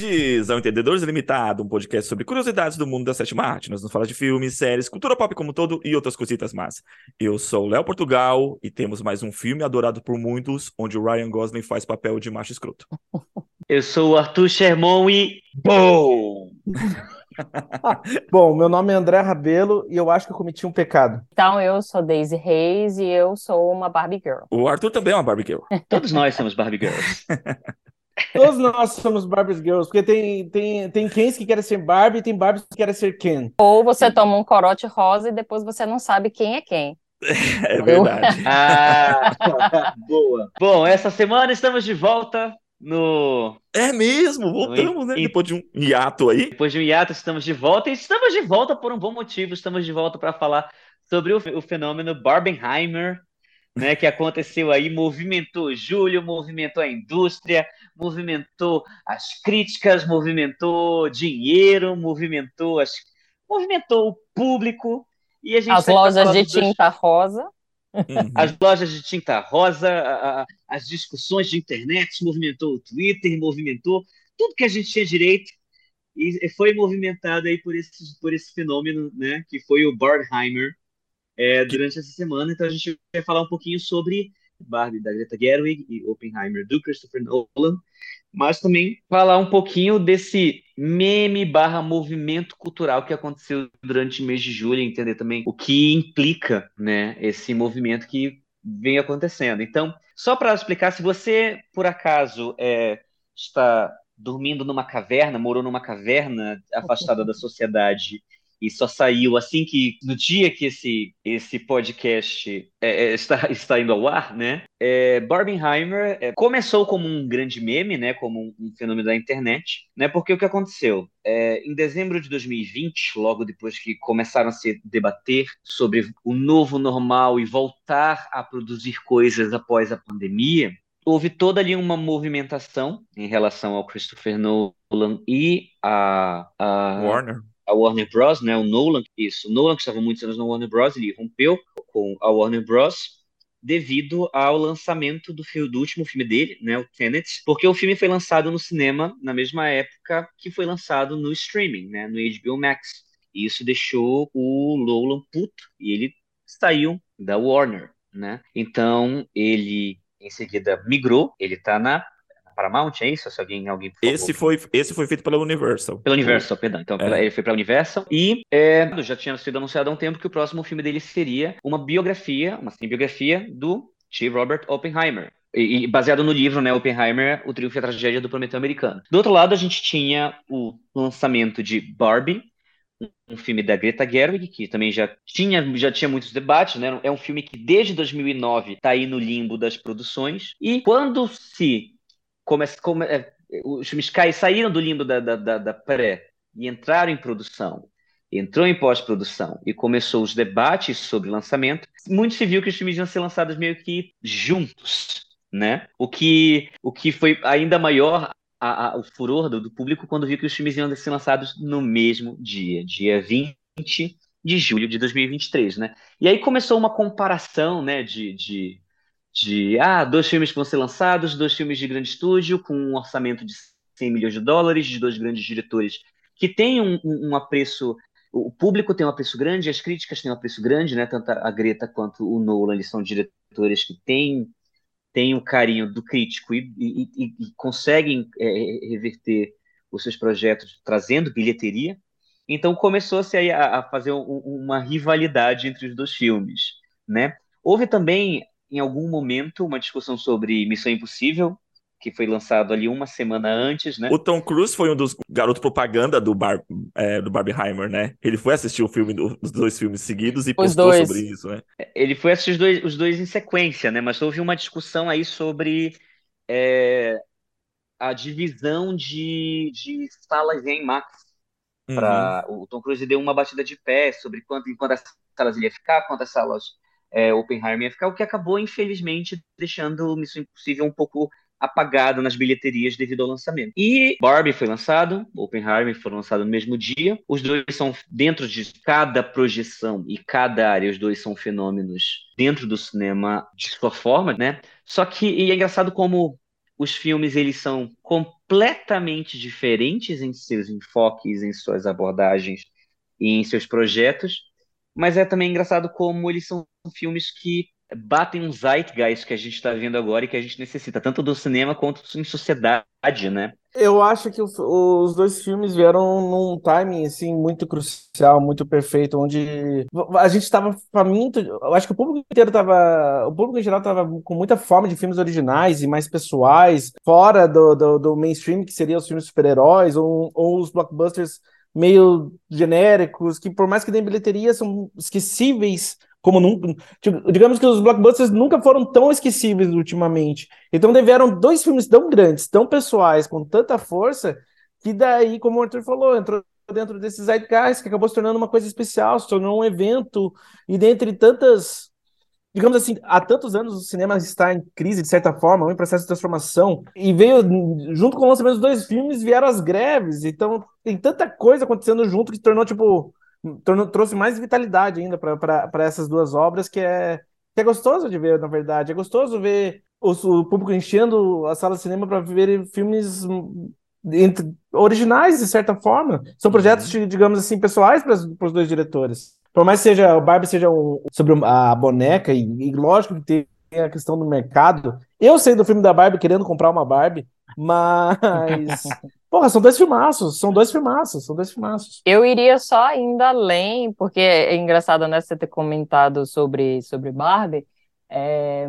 Bem-vindos ao Entendedores Limitado, um podcast sobre curiosidades do mundo da sétima arte. Nós vamos falar de filmes, séries, cultura pop como um todo e outras cositas más. Eu sou o Léo Portugal e temos mais um filme adorado por muitos, onde o Ryan Gosling faz papel de macho escroto. Eu sou o Arthur Sherman e... BOOM! Bom, meu nome é André Rabelo e eu acho que eu cometi um pecado. Então, eu sou Daisy Reis e eu sou uma Barbie Girl. O Arthur também é uma Barbie Girl. Todos nós somos Barbie Girls. Todos nós somos Barbie Girls, porque tem, tem, tem Kens que querem ser Barbie e tem Barbies que querem ser Ken. Ou você toma um corote rosa e depois você não sabe quem é quem. É verdade. ah, boa. Bom, essa semana estamos de volta no... É mesmo, voltamos, né? E- Depois de um hiato aí. Depois de um hiato, estamos de volta. E estamos de volta por um bom motivo. Estamos de volta para falar sobre o fenômeno Barbenheimer, né, que aconteceu aí, movimentou julho, movimentou a indústria, movimentou as críticas, movimentou dinheiro, movimentou as, movimentou o público. E a gente As lojas de dos tinta rosa. Uhum. as lojas de tinta rosa, a- a- as discussões de internet, movimentou o Twitter, movimentou tudo que a gente tinha direito e foi movimentado aí por esse, por esse fenômeno, né, que foi o Barbenheimer é, durante essa semana. Então a gente vai falar um pouquinho sobre Barbie da Greta Gerwig e Oppenheimer do Christopher Nolan, mas também falar um pouquinho desse meme barra movimento cultural que aconteceu durante o mês de julho, entender também o que implica, né, esse movimento que vem acontecendo. Então, só para explicar, se você por acaso é, está dormindo numa caverna, morou numa caverna afastada da sociedade e só saiu assim que no dia que esse esse podcast é, é, está está indo ao ar, né? É, Barbenheimer é, começou como um grande meme, né? Como um, um fenômeno da internet, né? Porque o que aconteceu? É, em dezembro de 2020, logo depois que começaram a se debater sobre o novo normal e voltar a produzir coisas após a pandemia, houve toda ali uma movimentação em relação ao Christopher Nolan e a, a, Warner. A Warner Bros, né? O Nolan, isso, o Nolan que estava muitos anos na Warner Bros, ele rompeu com a Warner Bros devido ao lançamento do, filme, do último filme dele, né, o Tenet, porque o filme foi lançado no cinema na mesma época que foi lançado no streaming, né, no HBO Max. E isso deixou o Nolan puto e ele saiu da Warner, né? Então ele em seguida migrou, ele tá na Paramount, é isso? Se alguém, alguém Esse foi, esse foi feito pela Universal. pela Universal, perdão. Então, pela- É. ele foi para a Universal e é, já tinha sido anunciado há um tempo que o próximo filme dele seria uma biografia, uma biografia do T. Robert Oppenheimer. E, e baseado no livro, né, Oppenheimer, O Triunfo e a Tragédia do Prometeu Americano. Do outro lado, a gente tinha o lançamento de Barbie, um filme da Greta Gerwig, que também já tinha, já tinha muitos debates, né? É um filme que desde 2009 está aí no limbo das produções. E quando se começa, come, é, os filmes saíram do limbo da, da, da, da pré e entraram em produção, entrou em pós-produção e começou os debates sobre lançamento, muito se viu que os filmes iam ser lançados meio que juntos, né? O que, o que foi ainda maior a- a- o furor do, do público quando viu que os filmes iam ser lançados no mesmo dia, dia 20 de julho de 2023, né? E aí começou uma comparação, né, de, de, de ah, dois filmes que vão ser lançados, dois filmes de grande estúdio, com um orçamento de 100 milhões de dólares, de dois grandes diretores que têm um, um, apreço, o público tem um apreço grande, as críticas têm um apreço grande, né? Tanto a Greta quanto o Nolan, eles são diretores que têm têm o carinho do crítico e, e- e- e conseguem é, reverter os seus projetos trazendo bilheteria. Então começou-se a, a fazer um- uma rivalidade entre os dois filmes, né? Houve também, em algum momento, uma discussão sobre Missão Impossível, que foi lançado ali uma semana antes, né? O Tom Cruise foi um dos garotos propaganda do, Bar, é, do Barbenheimer, né? Ele foi assistir o filme, os dois filmes seguidos e Os postou dois. sobre isso, né? Ele foi assistir os dois, os dois em sequência, né? Mas houve uma discussão aí sobre é, a divisão de, de salas em IMAX. Uhum. Pra, o Tom Cruise deu uma batida de pé sobre quanto, em quantas salas ele ia ficar, quantas salas é, Oppenheimer ia ficar, o que acabou, infelizmente, deixando Missão Impossível um pouco apagado nas bilheterias devido ao lançamento. E Barbie foi lançado, Oppenheimer foi lançado no mesmo dia. Os dois são dentro de cada projeção e cada área, os dois são fenômenos dentro do cinema de sua forma, né? Só que é engraçado como os filmes eles são completamente diferentes em seus enfoques, em suas abordagens e em seus projetos, mas é também engraçado como eles são filmes que batem um zeitgeist que a gente está vendo agora e que a gente necessita, tanto do cinema quanto em sociedade, né? Eu acho que os dois filmes vieram num timing assim muito crucial, muito perfeito, onde a gente estava faminto. Eu acho que o público inteiro estava, o público em geral estava com muita fome de filmes originais e mais pessoais, fora do, do, do mainstream que seriam os filmes super-heróis ou, ou os blockbusters meio genéricos, que por mais que deem bilheteria são esquecíveis como nunca. Tipo, digamos que os blockbusters nunca foram tão esquecíveis ultimamente. Então vieram dois filmes tão grandes, tão pessoais, com tanta força, que daí, como o Arthur falou, entrou dentro desses zeitgeist, que acabou se tornando uma coisa especial, se tornou um evento, e dentre tantas. Digamos assim, há tantos anos o cinema está em crise, de certa forma, em processo de transformação, e veio, junto com o lançamento dos dois filmes, vieram as greves, então tem tanta coisa acontecendo junto que tornou, tipo, trouxe mais vitalidade ainda para essas duas obras, que é, que é gostoso de ver, na verdade. É gostoso ver o, o público enchendo a sala de cinema para ver filmes entre, originais, de certa forma. São projetos, uhum. digamos assim, pessoais para os dois diretores. Por mais que seja, o Barbie seja um, sobre a boneca, e, e lógico que tem a questão do mercado. Eu sei do filme da Barbie querendo comprar uma Barbie, mas Porra, são dois filmaços, são dois filmaços, são dois filmaços. Eu iria só ainda além, porque é engraçado, né, você ter comentado sobre, sobre Barbie. É,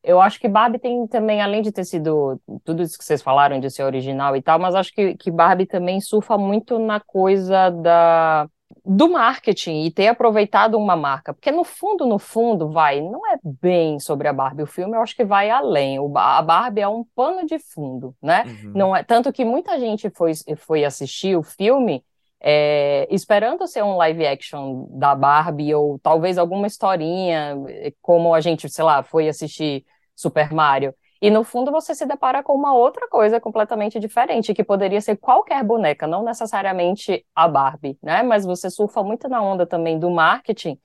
eu acho que Barbie tem também, além de ter sido tudo isso que vocês falaram de ser original e tal, mas acho que, que Barbie também surfa muito na coisa da do marketing e ter aproveitado uma marca, porque no fundo, no fundo, vai, não é bem sobre a Barbie o filme, eu acho que vai além. O, a Barbie é um pano de fundo, né? Uhum. Não é tanto que muita gente foi, foi assistir o filme é, esperando ser um live action da Barbie ou talvez alguma historinha, como a gente, sei lá, foi assistir Super Mario. E no fundo você se depara com uma outra coisa completamente diferente, que poderia ser qualquer boneca, não necessariamente a Barbie, né? Mas você surfa muito na onda também do marketing.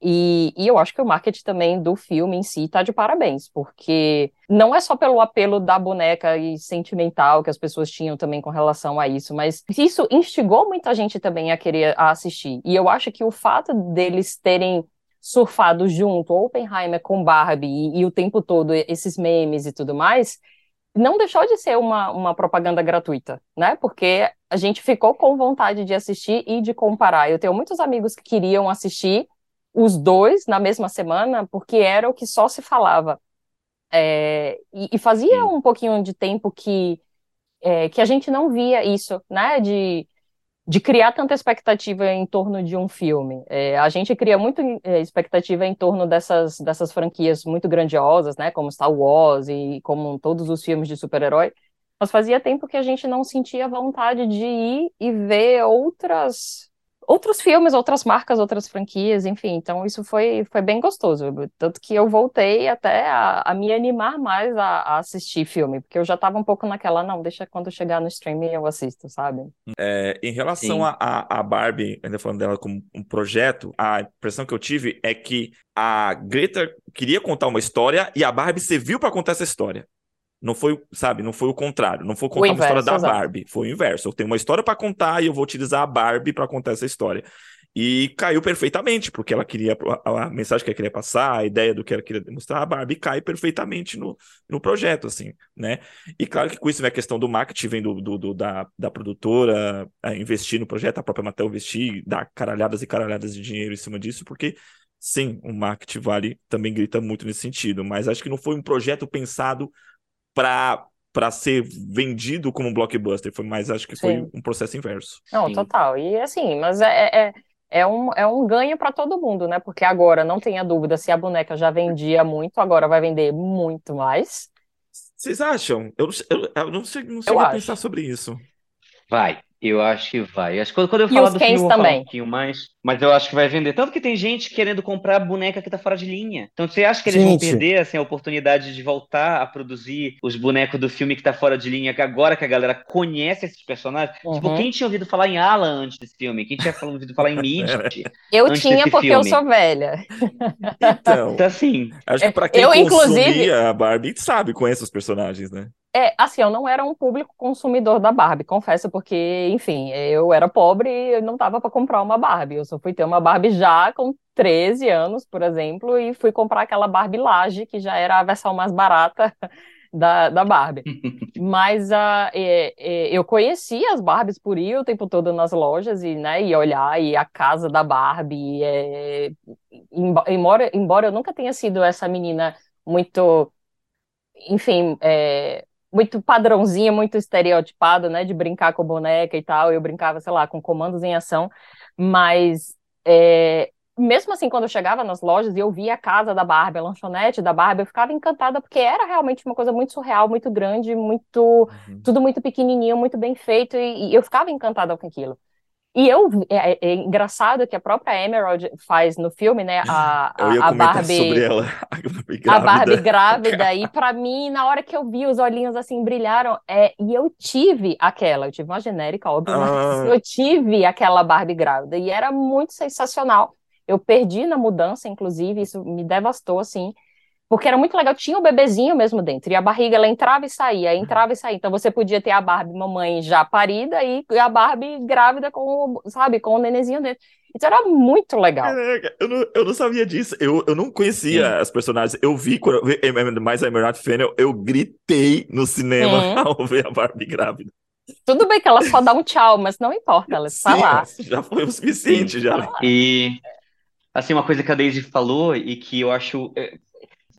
E, e eu acho que o marketing também do filme em si está de parabéns, porque não é só pelo apelo da boneca e sentimental que as pessoas tinham também com relação a isso, mas isso instigou muita gente também a querer a assistir. E eu acho que o fato deles terem surfado junto, Oppenheimer com Barbie e, e, o tempo todo esses memes e tudo mais, não deixou de ser uma, uma propaganda gratuita, né? Porque a gente ficou com vontade de assistir e de comparar. Eu tenho muitos amigos que queriam assistir os dois na mesma semana, porque era o que só se falava. É, e, e, fazia um pouquinho de tempo que, é, que a gente não via isso, né? De de criar tanta expectativa em torno de um filme. É, a gente cria muito é, expectativa em torno dessas, dessas franquias muito grandiosas, né, como Star Wars e como todos os filmes de super-herói, mas fazia tempo que a gente não sentia vontade de ir e ver outras outros filmes, outras marcas, outras franquias, enfim. Então, isso foi, foi bem gostoso. Tanto que eu voltei até a, a me animar mais a, a, assistir filme, porque eu já estava um pouco naquela, não, deixa quando chegar no streaming eu assisto, sabe? É, em relação a, a, Barbie, ainda falando dela como um projeto, a impressão que eu tive é que a Greta queria contar uma história e a Barbie serviu para contar essa história. Não foi, sabe, não foi o contrário. Não foi contar uma história da exato. Barbie. Foi o inverso. Eu tenho uma história para contar e eu vou utilizar a Barbie para contar essa história. E caiu perfeitamente, porque ela queria, a, a, mensagem que ela queria passar, a ideia do que ela queria demonstrar, a Barbie cai perfeitamente no, no projeto, assim, né? E claro que com isso vem a questão do marketing, vem do, do, do da, da produtora investir no projeto, a própria Mattel investir, dar caralhadas e caralhadas de dinheiro em cima disso, porque sim, o marketing vale também grita muito nesse sentido, mas acho que não foi um projeto pensado para para ser vendido como um blockbuster, foi mais acho que Sim. foi um processo inverso. Não, Sim. total. E assim, mas é, é, é um, é um ganho para todo mundo, né? Porque agora não tenha dúvida se a boneca já vendia muito, agora vai vender muito mais. Vocês acham? Eu, eu, eu não sei, não sei pensar sobre isso. Vai. Eu acho que vai. Acho que quando, quando eu falar do filme, eu vou também. falar um pouquinho mais. Mas eu acho que vai vender. Tanto que tem gente querendo comprar a boneca que tá fora de linha. Então você acha que eles gente. vão perder assim, a oportunidade de voltar a produzir os bonecos do filme que tá fora de linha, que agora que a galera conhece esses personagens? Tipo, uhum. Tipo, quem tinha ouvido falar em Alan antes desse filme? Quem tinha ouvido falar em Mid? eu tinha porque filme? eu sou velha. Então, então assim. Acho que pra quem eu, consumia inclusive... a Barbie sabe, conhece os personagens, né? É, assim, eu não era um público consumidor da Barbie, confesso, porque, enfim, eu era pobre e não tava para comprar uma Barbie. Eu só fui ter uma Barbie já com 13 anos, por exemplo, e fui comprar aquela Barbie Laje, que já era a versão mais barata da, da Barbie. Mas uh, é, é, eu conhecia as Barbies por ir o tempo todo nas lojas e, né, e olhar, e a casa da Barbie. É, embora, embora eu nunca tenha sido essa menina muito, enfim, é, muito padrãozinha, muito estereotipada, né, de brincar com boneca e tal. Eu brincava, sei lá, com comandos em ação, mas é, mesmo assim, quando eu chegava nas lojas e eu via a casa da Barbie, a lanchonete da Barbie, eu ficava encantada porque era realmente uma coisa muito surreal, muito grande, muito uhum. tudo muito pequenininho, muito bem feito e, e, eu ficava encantada com aquilo. E eu é, é, é, engraçado que a própria Emerald faz no filme, né, a, a, a Barbie sobre ela, a Barbie grávida, a Barbie grávida e para mim na hora que eu vi os olhinhos assim brilharam, é, e eu tive aquela, eu tive uma genérica óbvio, ah. mas eu tive aquela Barbie grávida e era muito sensacional. Eu perdi na mudança, inclusive, isso me devastou, assim, porque era muito legal, tinha o bebezinho mesmo dentro, e a barriga, ela entrava e saía, entrava e saía, então você podia ter a Barbie mamãe já parida e a Barbie grávida com, sabe, com o nenenzinho dentro. Então era muito legal. Caraca, eu não, eu não sabia disso, eu, eu não conhecia Sim. as personagens, eu vi, quando eu vi mais a Emerald Fennel, eu gritei no cinema Sim. ao ver a Barbie grávida. Tudo bem que ela só dá um tchau, mas não importa, ela está lá. Já foi o suficiente, já. E Assim, uma coisa que a Daisy falou e que eu acho é,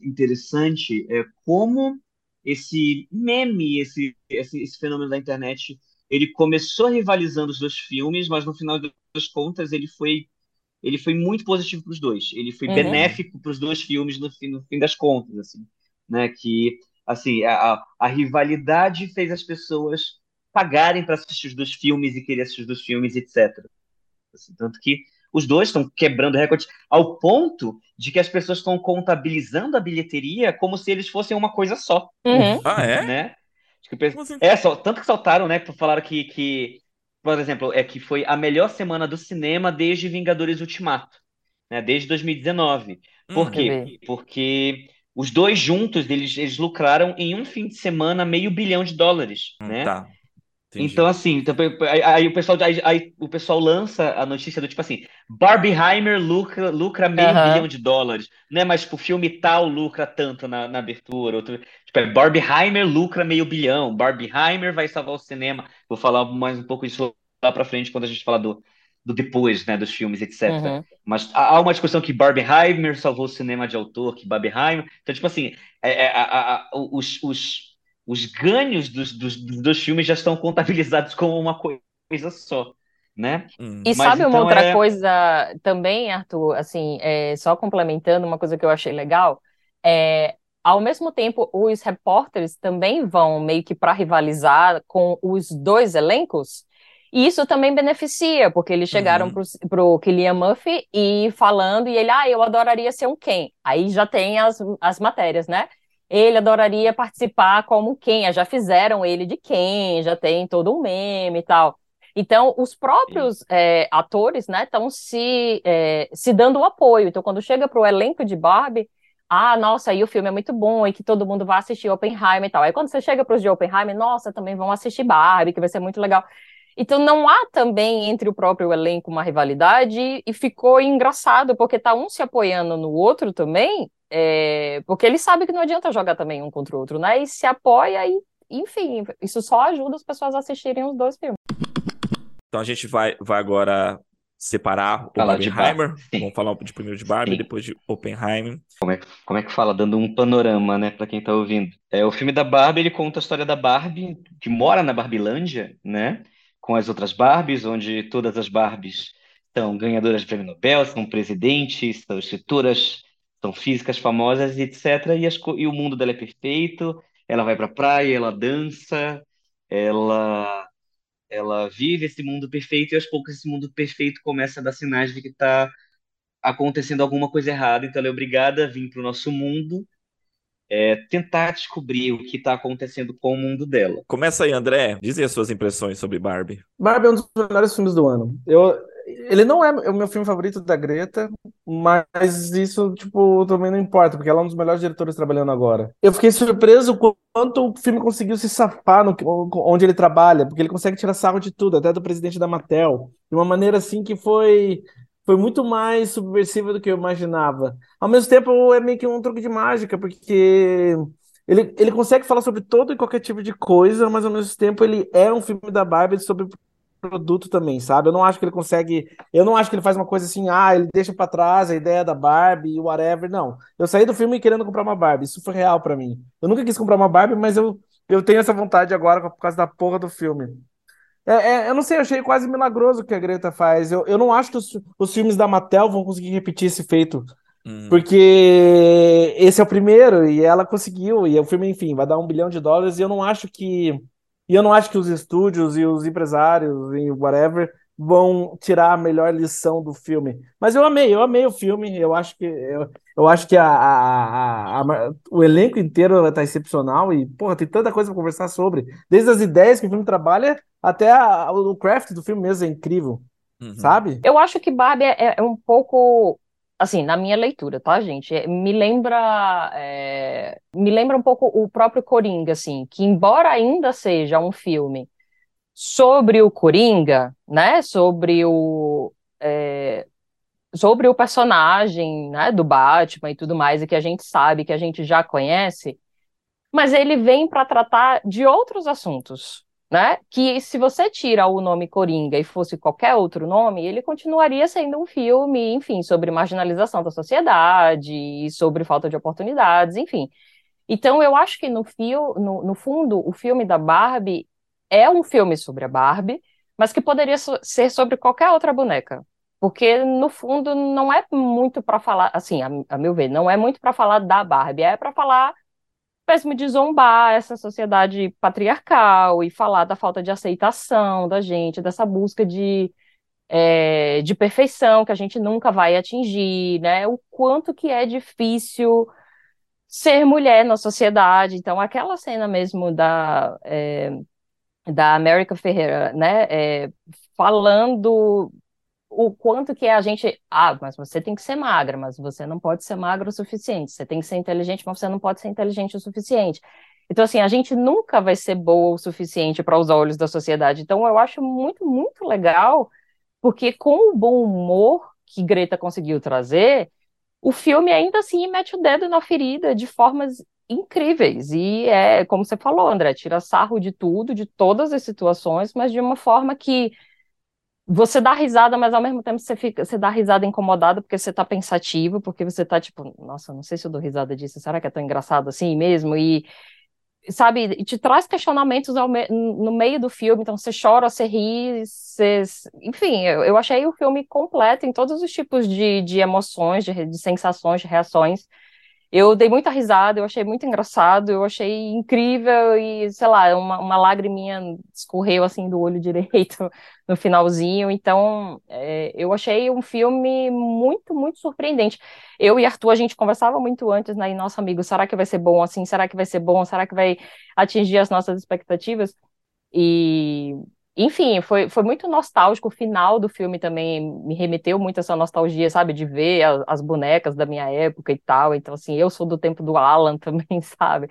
interessante é como esse meme, esse, esse, esse fenômeno da internet, ele começou rivalizando os dois filmes, mas no final das contas ele foi ele foi muito positivo para os dois. Ele foi uhum. benéfico para os dois filmes no fim, no fim das contas, assim, né? Que assim a, a rivalidade fez as pessoas pagarem para assistir os dois filmes e querer assistir os dois filmes, etc. Assim, tanto que os dois estão quebrando recordes ao ponto de que as pessoas estão contabilizando a bilheteria como se eles fossem uma coisa só. Uhum. Ah, é? Né? Assim? É, só, tanto que saltaram, né? Falaram que, que, por exemplo, é que foi a melhor semana do cinema desde Vingadores Ultimato, né? Desde 2019. Por hum, quê? Porque os dois juntos, eles, eles lucraram em um fim de semana meio bilhão de dólares, hum, né? Tá. Entendi. Então, assim, então, aí, aí, o pessoal, aí, aí, o pessoal lança a notícia do tipo assim: Barbieheimer lucra, lucra meio uhum. bilhão de dólares, né? Mas tipo, o filme tal lucra tanto na, na abertura. Outro, tipo, é, Barbieheimer lucra meio bilhão, Barbieheimer vai salvar o cinema. Vou falar mais um pouco isso lá pra frente quando a gente falar do, do depois, né, dos filmes, etc. Uhum. Mas há uma discussão que Barbieheimer salvou o cinema de autor, que Barbieheimer. Então, tipo assim, é, é, a, os, os os ganhos dos, dos, dos filmes já estão contabilizados como uma coisa só. Né? Hum. E Mas, sabe uma então, outra é... coisa também, Arthur, assim, é, só complementando uma coisa que eu achei legal, é, ao mesmo tempo, os repórteres também vão meio que para rivalizar com os dois elencos, e isso também beneficia, porque eles chegaram uhum. para o Killian Murphy e falando, e ele, ah, eu adoraria ser um Ken. Aí já tem as, as matérias, né? Ele adoraria participar como quem, já fizeram ele de quem, já tem todo um meme e tal. Então, os próprios é, atores, né, estão se, é, se dando o apoio. Então, quando chega para o elenco de Barbie, ah, nossa, aí o filme é muito bom e que todo mundo vai assistir Oppenheimer e tal. Aí quando você chega para os de Oppenheimer, nossa, também vão assistir Barbie, que vai ser muito legal. Então não há também entre o próprio elenco uma rivalidade e ficou engraçado, porque tá um se apoiando no outro também, é, porque ele sabe que não adianta jogar também um contra o outro, né? E se apoia e, enfim, isso só ajuda as pessoas a assistirem os dois filmes. Então a gente vai, vai agora separar o falar Oppenheimer. Vamos falar de primeiro de Barbie, Sim. depois de Oppenheimer. Como é, como é que fala? Dando um panorama, né, para quem tá ouvindo. É, o filme da Barbie, ele conta a história da Barbie, que mora na Barbilândia, né? Com as outras Barbies, onde todas as Barbies são ganhadoras de prêmio Nobel, são presidentes, são escritoras, são físicas famosas, etc. E, as, e o mundo dela é perfeito. Ela vai para a praia, ela dança, ela ela vive esse mundo perfeito e aos poucos esse mundo perfeito começa a dar sinais de que está acontecendo alguma coisa errada. Então ela é obrigada a vir para o nosso mundo é, tentar descobrir o que está acontecendo com o mundo dela. Começa aí, André. Dizem as suas impressões sobre Barbie. Barbie é um dos melhores filmes do ano. Eu, ele não é o meu filme favorito da Greta, mas isso, tipo, também não importa, porque ela é um dos melhores diretores trabalhando agora. Eu fiquei surpreso quanto o filme conseguiu se safar no, onde ele trabalha, porque ele consegue tirar sarro de tudo, até do presidente da Mattel, de uma maneira assim que foi foi muito mais subversiva do que eu imaginava. Ao mesmo tempo, é meio que um truque de mágica, porque ele, ele consegue falar sobre todo e qualquer tipo de coisa, mas ao mesmo tempo ele é um filme da Barbie sobre produto também, sabe? Eu não acho que ele consegue. Eu não acho que ele faz uma coisa assim, ah, ele deixa para trás a ideia da Barbie e whatever. Não. Eu saí do filme querendo comprar uma Barbie. Isso foi real para mim. Eu nunca quis comprar uma Barbie, mas eu, eu tenho essa vontade agora por causa da porra do filme. É, é, eu não sei, eu achei quase milagroso o que a Greta faz. Eu, eu não acho que os, os filmes da Mattel vão conseguir repetir esse feito. Uhum. Porque esse é o primeiro e ela conseguiu. E o filme, enfim, vai dar um bilhão de dólares. E eu não acho que e eu não acho que os estúdios e os empresários e whatever vão tirar a melhor lição do filme. Mas eu amei, eu amei o filme. Eu acho que eu, eu acho que a, a, a, o elenco inteiro está excepcional e porra, tem tanta coisa para conversar sobre. Desde as ideias que o filme trabalha até o craft do filme mesmo é incrível. Uhum. Sabe? Eu acho que Barbie é, é um pouco assim, na minha leitura, tá, gente? É, me lembra, é, me lembra um pouco o próprio Coringa, assim, que embora ainda seja um filme sobre o Coringa, né, sobre o é, sobre o personagem, né, do Batman e tudo mais, e que a gente sabe, que a gente já conhece, mas ele vem para tratar de outros assuntos, né? Que se você tira o nome Coringa e fosse qualquer outro nome, ele continuaria sendo um filme, enfim, sobre marginalização da sociedade e sobre falta de oportunidades, enfim. Então, eu acho que no, fio, no, no fundo, o filme da Barbie é um filme sobre a Barbie, mas que poderia ser sobre qualquer outra boneca. Porque, no fundo, não é muito para falar, assim, a, a meu ver, não é muito para falar da Barbie, é para falar mesmo de zombar essa sociedade patriarcal e falar da falta de aceitação da gente, dessa busca de, é, de perfeição que a gente nunca vai atingir, né? O quanto que é difícil ser mulher na sociedade. Então, aquela cena mesmo da, é, da América Ferreira, né? É, falando o quanto que a gente. Ah, mas você tem que ser magra, mas você não pode ser magra o suficiente. Você tem que ser inteligente, mas você não pode ser inteligente o suficiente. Então, assim, a gente nunca vai ser boa o suficiente para os olhos da sociedade. Então, eu acho muito, muito legal, porque com o bom humor que Greta conseguiu trazer, o filme ainda assim mete o dedo na ferida de formas incríveis. E é, como você falou, André, tira sarro de tudo, de todas as situações, mas de uma forma que você dá risada, mas ao mesmo tempo você fica, você dá risada incomodada porque você tá pensativo, porque você tá tipo, nossa, não sei se eu dou risada disso, será que é tão engraçado assim mesmo? E sabe, te traz questionamentos me, no meio do filme, então você chora, você ri, você, enfim, eu, eu achei o filme completo em todos os tipos de, de emoções, de, de sensações, de reações. Eu dei muita risada, eu achei muito engraçado, eu achei incrível e, sei lá, uma, uma lagriminha escorreu assim do olho direito no finalzinho. Então, é, eu achei um filme muito, muito surpreendente. Eu e Arthur, a gente conversava muito antes, né? E nosso amigo, será que vai ser bom assim? Será que vai ser bom? Será que vai atingir as nossas expectativas? E enfim, foi, foi muito nostálgico. O final do filme também me remeteu muito a essa nostalgia, sabe? De ver as, as bonecas da minha época e tal. Então, assim, eu sou do tempo do Alan também, sabe?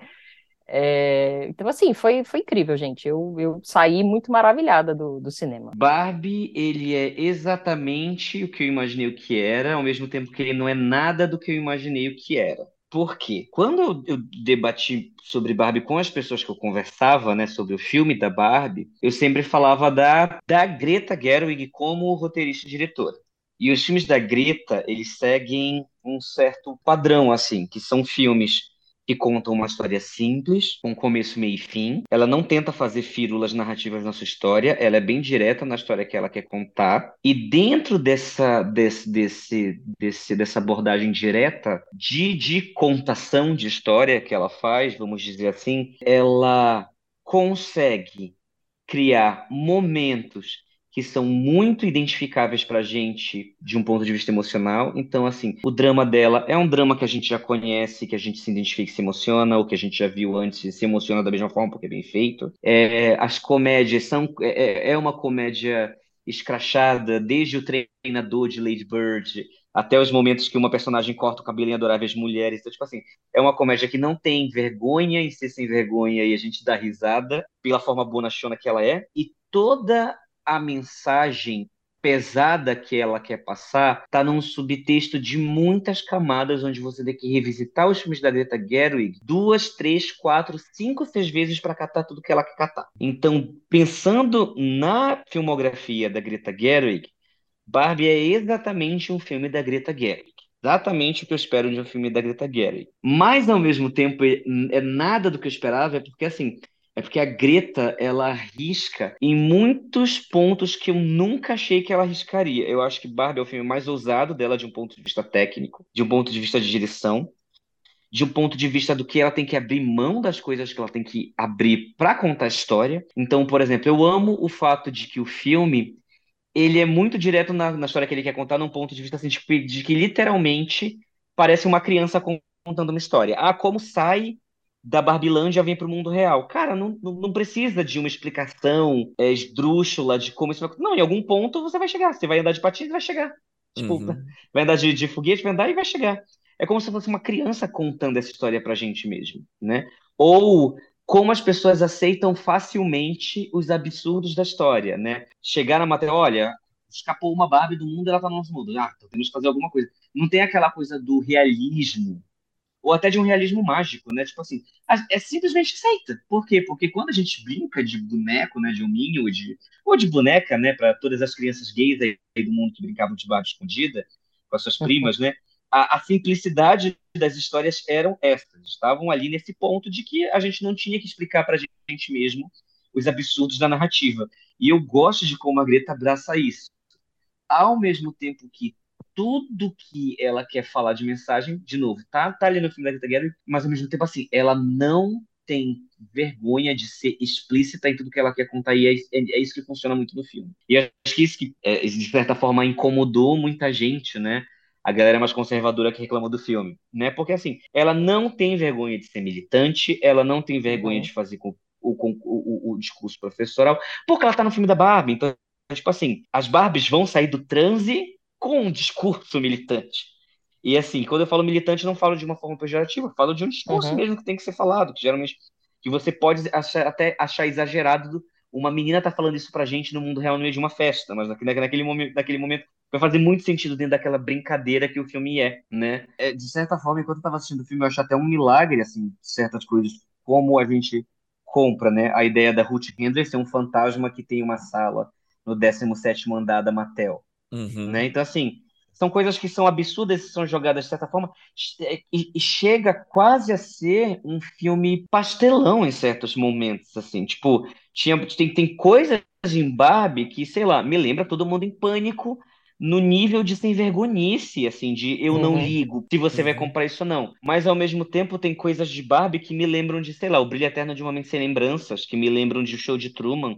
É, então, assim, foi, foi incrível, gente. Eu, eu saí muito maravilhada do, do cinema. Barbie, ele é exatamente o que eu imaginei o que era, ao mesmo tempo que ele não é nada do que eu imaginei o que era. Porque quando eu debati sobre Barbie com as pessoas que eu conversava, né, sobre o filme da Barbie, eu sempre falava da, da Greta Gerwig como roteirista e diretora. E os filmes da Greta, eles seguem um certo padrão, assim, que são filmes que conta uma história simples, com começo, meio e fim. Ela não tenta fazer fírulas narrativas na sua história, ela é bem direta na história que ela quer contar. E dentro dessa, desse, desse, desse, dessa abordagem direta de, de contação de história que ela faz, vamos dizer assim, ela consegue criar momentos que são muito identificáveis para a gente de um ponto de vista emocional. Então, assim, o drama dela é um drama que a gente já conhece, que a gente se identifica e se emociona, ou que a gente já viu antes e se emociona da mesma forma porque é bem feito. É, as comédias são. É, é, é uma comédia escrachada, desde o treinador de Lady Bird até os momentos que uma personagem corta o cabelo em Adoráveis Mulheres. Então, tipo assim, é uma comédia que não tem vergonha em ser sem vergonha e a gente dá risada pela forma bonachona que ela é. E toda a mensagem pesada que ela quer passar está num subtexto de muitas camadas onde você tem que revisitar os filmes da Greta Gerwig duas, três, quatro, cinco, seis vezes para catar tudo que ela quer catar. Então, pensando na filmografia da Greta Gerwig, Barbie é exatamente um filme da Greta Gerwig. Exatamente o que eu espero de um filme da Greta Gerwig. Mas, ao mesmo tempo, é, é nada do que eu esperava, é porque, assim, é porque a Greta, ela arrisca em muitos pontos que eu nunca achei que ela arriscaria. Eu acho que Barbie é o filme mais ousado dela de um ponto de vista técnico, de um ponto de vista de direção, de um ponto de vista do que ela tem que abrir mão das coisas que ela tem que abrir para contar a história. Então, por exemplo, eu amo o fato de que o filme ele é muito direto na, na história que ele quer contar, num ponto de vista assim, de, de que literalmente parece uma criança contando uma história. Ah, como sai da Barbilândia vem para o mundo real. Cara, não, não, precisa de uma explicação é, esdrúxula de como isso vai. Não, em algum ponto você vai chegar. Você vai andar de patins e vai chegar. Tipo, uhum. vai andar de, de foguete, vai andar e vai chegar. É como se fosse uma criança contando essa história pra gente mesmo, né? Ou como as pessoas aceitam facilmente os absurdos da história, né? Chegar na matéria, olha, escapou uma Barbie do mundo, ela tá no nosso mundo. Ah, então temos que fazer alguma coisa. Não tem aquela coisa do realismo, ou até de um realismo mágico, né? Tipo assim, é simplesmente aceita. Por quê? Porque quando a gente brinca de boneco, né, de hominho, ou de, ou de boneca, né, para todas as crianças gays aí do mundo que brincavam de Barbie escondida, com as suas primas, né? a, a, simplicidade das histórias eram essas. Estavam ali nesse ponto de que a gente não tinha que explicar para a gente mesmo os absurdos da narrativa. E eu gosto de como a Greta abraça isso. Ao mesmo tempo que tudo que ela quer falar de mensagem, de novo, tá, tá ali no filme da Greta Gerwig, mas ao mesmo tempo assim, ela não tem vergonha de ser explícita em tudo que ela quer contar e é, é, é isso que funciona muito no filme. E acho que isso que, é, de certa forma, incomodou muita gente, né? a galera mais conservadora que reclama do filme, né? Porque assim, ela não tem vergonha de ser militante, ela não tem vergonha uhum. de fazer o, o, o, discurso professoral, porque ela tá no filme da Barbie. Então, tipo assim, as Barbies vão sair do transe com um discurso militante. E assim, quando eu falo militante, não falo de uma forma pejorativa, falo de um discurso uhum. mesmo que tem que ser falado, que geralmente que você pode achar, até achar exagerado uma menina tá falando isso pra gente no mundo real no meio de uma festa, mas naquele, momento, naquele momento vai fazer muito sentido dentro daquela brincadeira que o filme é, né? É, de certa forma, enquanto eu tava assistindo o filme, eu acho até um milagre, assim, certas coisas, como a gente compra, né? A ideia da Ruth Hendricks ser um fantasma que tem uma sala no 17º andar da Mattel, uhum. né? Então, assim, são coisas que são absurdas, são jogadas de certa forma, e, chega quase a ser um filme pastelão em certos momentos, assim, tipo, tinha, tem, tem coisas em Barbie que, sei lá, me lembra Todo Mundo em Pânico, no nível de sem vergonhice, assim, de eu uhum. não ligo se você uhum. vai comprar isso ou não. Mas ao mesmo tempo tem coisas de Barbie que me lembram de, sei lá, o Brilho Eterno de uma Mente Sem Lembranças, que me lembram de o show de Truman,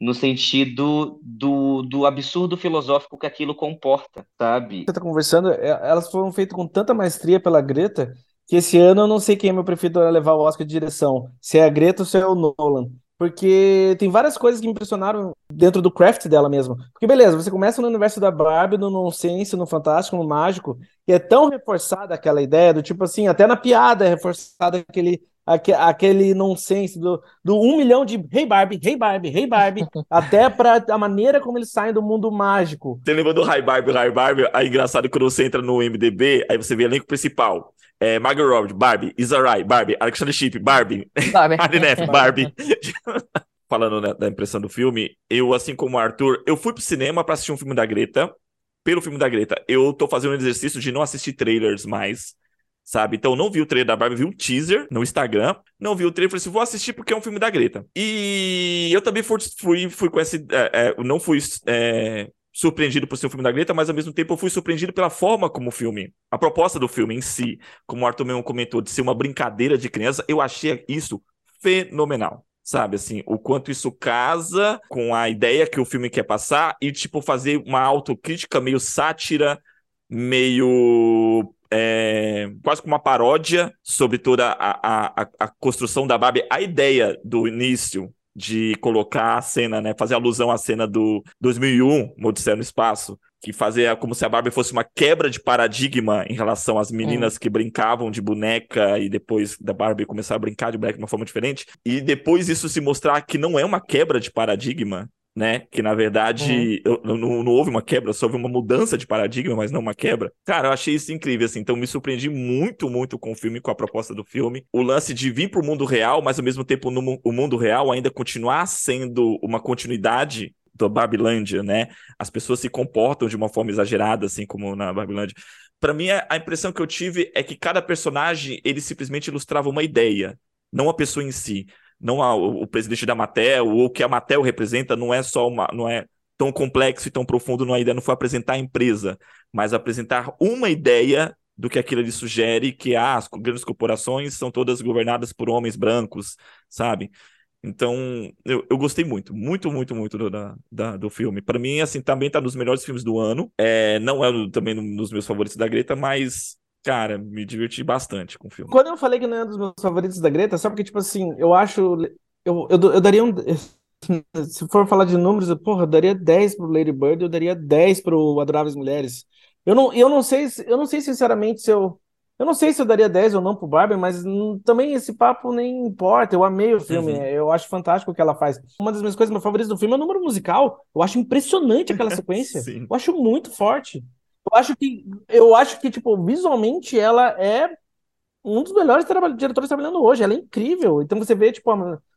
no sentido do, do absurdo filosófico que aquilo comporta, sabe? Você tá conversando, é, elas foram feitas com tanta maestria pela Greta que esse ano eu não sei quem é meu preferido a levar o Oscar de direção, se é a Greta ou se é o Nolan. Porque tem várias coisas que me impressionaram dentro do craft dela mesmo. Porque beleza, você começa no universo da Barbie, no nonsense, no fantástico, no mágico, e é tão reforçada aquela ideia do tipo assim, até na piada é reforçada aquele aque, aquele nonsense do, do um milhão de Hey Barbie, Hey Barbie, Hey Barbie, até para a maneira como eles saem do mundo mágico. Você lembra do Hi Barbie, Hi Barbie? Aí engraçado quando você entra no MDB, aí você vê o elenco principal. É, Margot Robbie, Barbie, Isarai, Barbie, Alexander Chip, Barbie, Barbie, Neff, Barbie. Falando né, da impressão do filme, eu, assim como o Arthur, eu fui pro cinema para assistir um filme da Greta, pelo filme da Greta. Eu tô fazendo um exercício de não assistir trailers mais, sabe? Então não vi o trailer da Barbie, vi o teaser no Instagram, não vi o trailer, falei assim, vou assistir porque é um filme da Greta. E eu também fui, fui com esse, é, é, não fui é, surpreendido por ser um filme da Greta, mas ao mesmo tempo eu fui surpreendido pela forma como o filme, a proposta do filme em si, como o Arthur mesmo comentou, de ser uma brincadeira de criança, eu achei isso fenomenal. Sabe, assim, o quanto isso casa com a ideia que o filme quer passar e, tipo, fazer uma autocrítica meio sátira, meio é, quase como uma paródia sobre toda a, a, a, construção da Barbie. A ideia do início de colocar a cena, né, fazer alusão à cena do 2001, Odisseia no Espaço, que fazia como se a Barbie fosse uma quebra de paradigma em relação às meninas hum. que brincavam de boneca e depois da Barbie começar a brincar de boneca de uma forma diferente. E depois isso se mostrar que não é uma quebra de paradigma, né? Que na verdade uhum. eu, não, não, houve uma quebra, só houve uma mudança de paradigma, mas não uma quebra. Cara, eu achei isso incrível, assim. Então me surpreendi muito, muito com o filme, com a proposta do filme. O lance de vir para o mundo real, mas ao mesmo tempo no, o mundo real ainda continuar sendo uma continuidade da Babilândia, né? As pessoas se comportam de uma forma exagerada, assim como na Babilândia. Para mim, a impressão que eu tive é que cada personagem ele simplesmente ilustrava uma ideia, não a pessoa em si. Não a, o, presidente da Matel, ou o que a Matel representa, não é só uma. não é tão complexo e tão profundo, não, a ideia não foi apresentar a empresa, mas apresentar uma ideia do que aquilo ali sugere, que ah, as grandes corporações são todas governadas por homens brancos, sabe? Então, eu, eu gostei muito, muito, muito, muito do, da, do filme. Para mim, assim, também tá nos melhores filmes do ano. É, não é também nos meus favoritos da Greta, mas, cara, me diverti bastante com o filme. Quando eu falei que não é um dos meus favoritos da Greta, só porque, tipo assim, eu acho. Eu, eu, eu daria um. Se for falar de números, eu, porra, eu daria 10 pro Lady Bird, eu daria 10 pro Adoráveis Mulheres. Eu não, eu não sei, eu não sei sinceramente se eu eu não sei se eu daria 10 ou não pro Barbie, mas também esse papo nem importa. Eu amei o filme, uhum. eu acho fantástico o que ela faz. Uma das minhas coisas favoritas do filme é o número musical. Eu acho impressionante aquela sequência. eu acho muito forte. Eu acho que, eu acho que tipo, visualmente ela é um dos melhores diretores trabalhando hoje. Ela é incrível. Então você vê, tipo,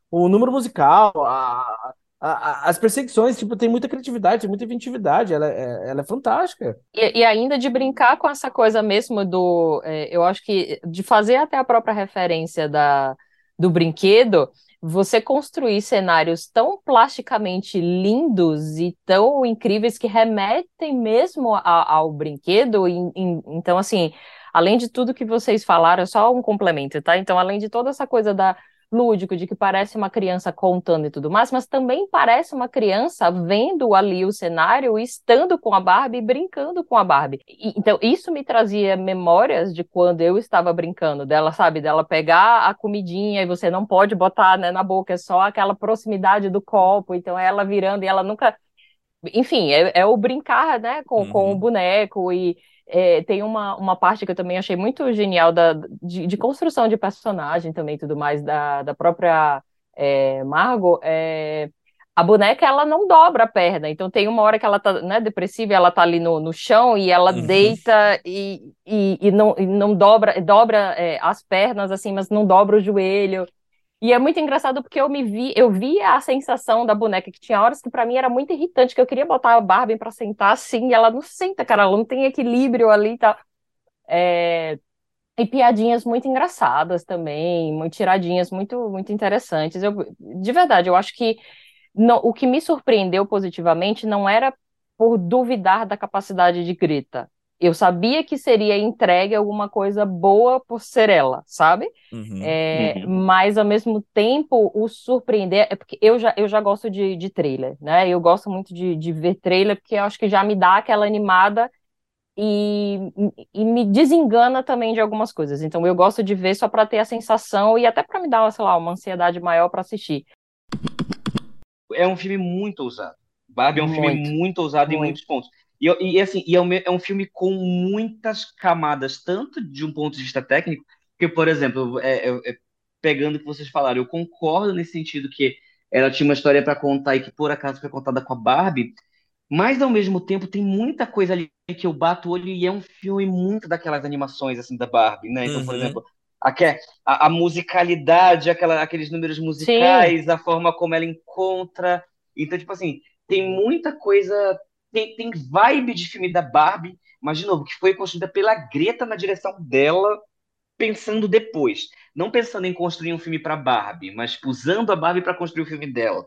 o número musical, a, a, as perseguições, tipo, tem muita criatividade, tem muita inventividade, ela, é, ela é fantástica. E, e, ainda de brincar com essa coisa mesmo do, é, eu acho que de fazer até a própria referência da, do brinquedo, você construir cenários tão plasticamente lindos e tão incríveis que remetem mesmo a, ao brinquedo, e, e, então assim, além de tudo que vocês falaram, só um complemento, tá? Então, além de toda essa coisa da lúdico, de que parece uma criança contando e tudo mais, mas também parece uma criança vendo ali o cenário, estando com a Barbie, brincando com a Barbie. E, então, isso me trazia memórias de quando eu estava brincando, dela, sabe, dela pegar a comidinha e você não pode botar né, na boca, é só aquela proximidade do copo, então ela virando e ela nunca. Enfim, é, é o brincar, né, com, uhum. com o boneco e é, tem uma, uma parte que eu também achei muito genial da, de, de construção de personagem também tudo mais da, da própria é, Margot. É, a boneca ela não dobra a perna, então tem uma hora que ela tá né, depressiva, ela tá ali no, no chão e ela uhum. deita e, e, e, não, e não dobra, dobra é, as pernas assim, mas não dobra o joelho. E é muito engraçado porque eu me vi, eu vi a sensação da boneca, que tinha horas que para mim era muito irritante, que eu queria botar a Barbie para sentar assim, e ela não senta, cara, ela não tem equilíbrio ali e tal. É... E piadinhas muito engraçadas também, muito tiradinhas muito, muito interessantes. Eu, de verdade, eu acho que não, o que me surpreendeu positivamente não era por duvidar da capacidade de Greta, eu sabia que seria entregue alguma coisa boa por ser ela, sabe? Uhum, é, uhum. Mas ao mesmo tempo o surpreender é porque eu já, eu já gosto de, de trailer, né? Eu gosto muito de, de ver trailer porque eu acho que já me dá aquela animada e, e me desengana também de algumas coisas. Então eu gosto de ver só para ter a sensação e até para me dar, sei lá, uma ansiedade maior para assistir. É um filme muito ousado. Barbie é um muito, filme muito ousado muito. em muitos pontos. E, e assim, e é, um, é um filme com muitas camadas, tanto de um ponto de vista técnico, que, por exemplo, é, é, pegando o que vocês falaram, eu concordo nesse sentido que ela tinha uma história para contar e que por acaso foi contada com a Barbie, mas ao mesmo tempo tem muita coisa ali que eu bato o olho e é um filme muito daquelas animações assim da Barbie, né? Então, uhum. por exemplo, a, a, a musicalidade, aquela, aqueles números musicais, Sim. a forma como ela encontra. Então, tipo assim, tem muita coisa tem, tem vibe de filme da Barbie, mas de novo, que foi construída pela Greta na direção dela, pensando depois. Não pensando em construir um filme para Barbie, mas usando a Barbie para construir o filme dela.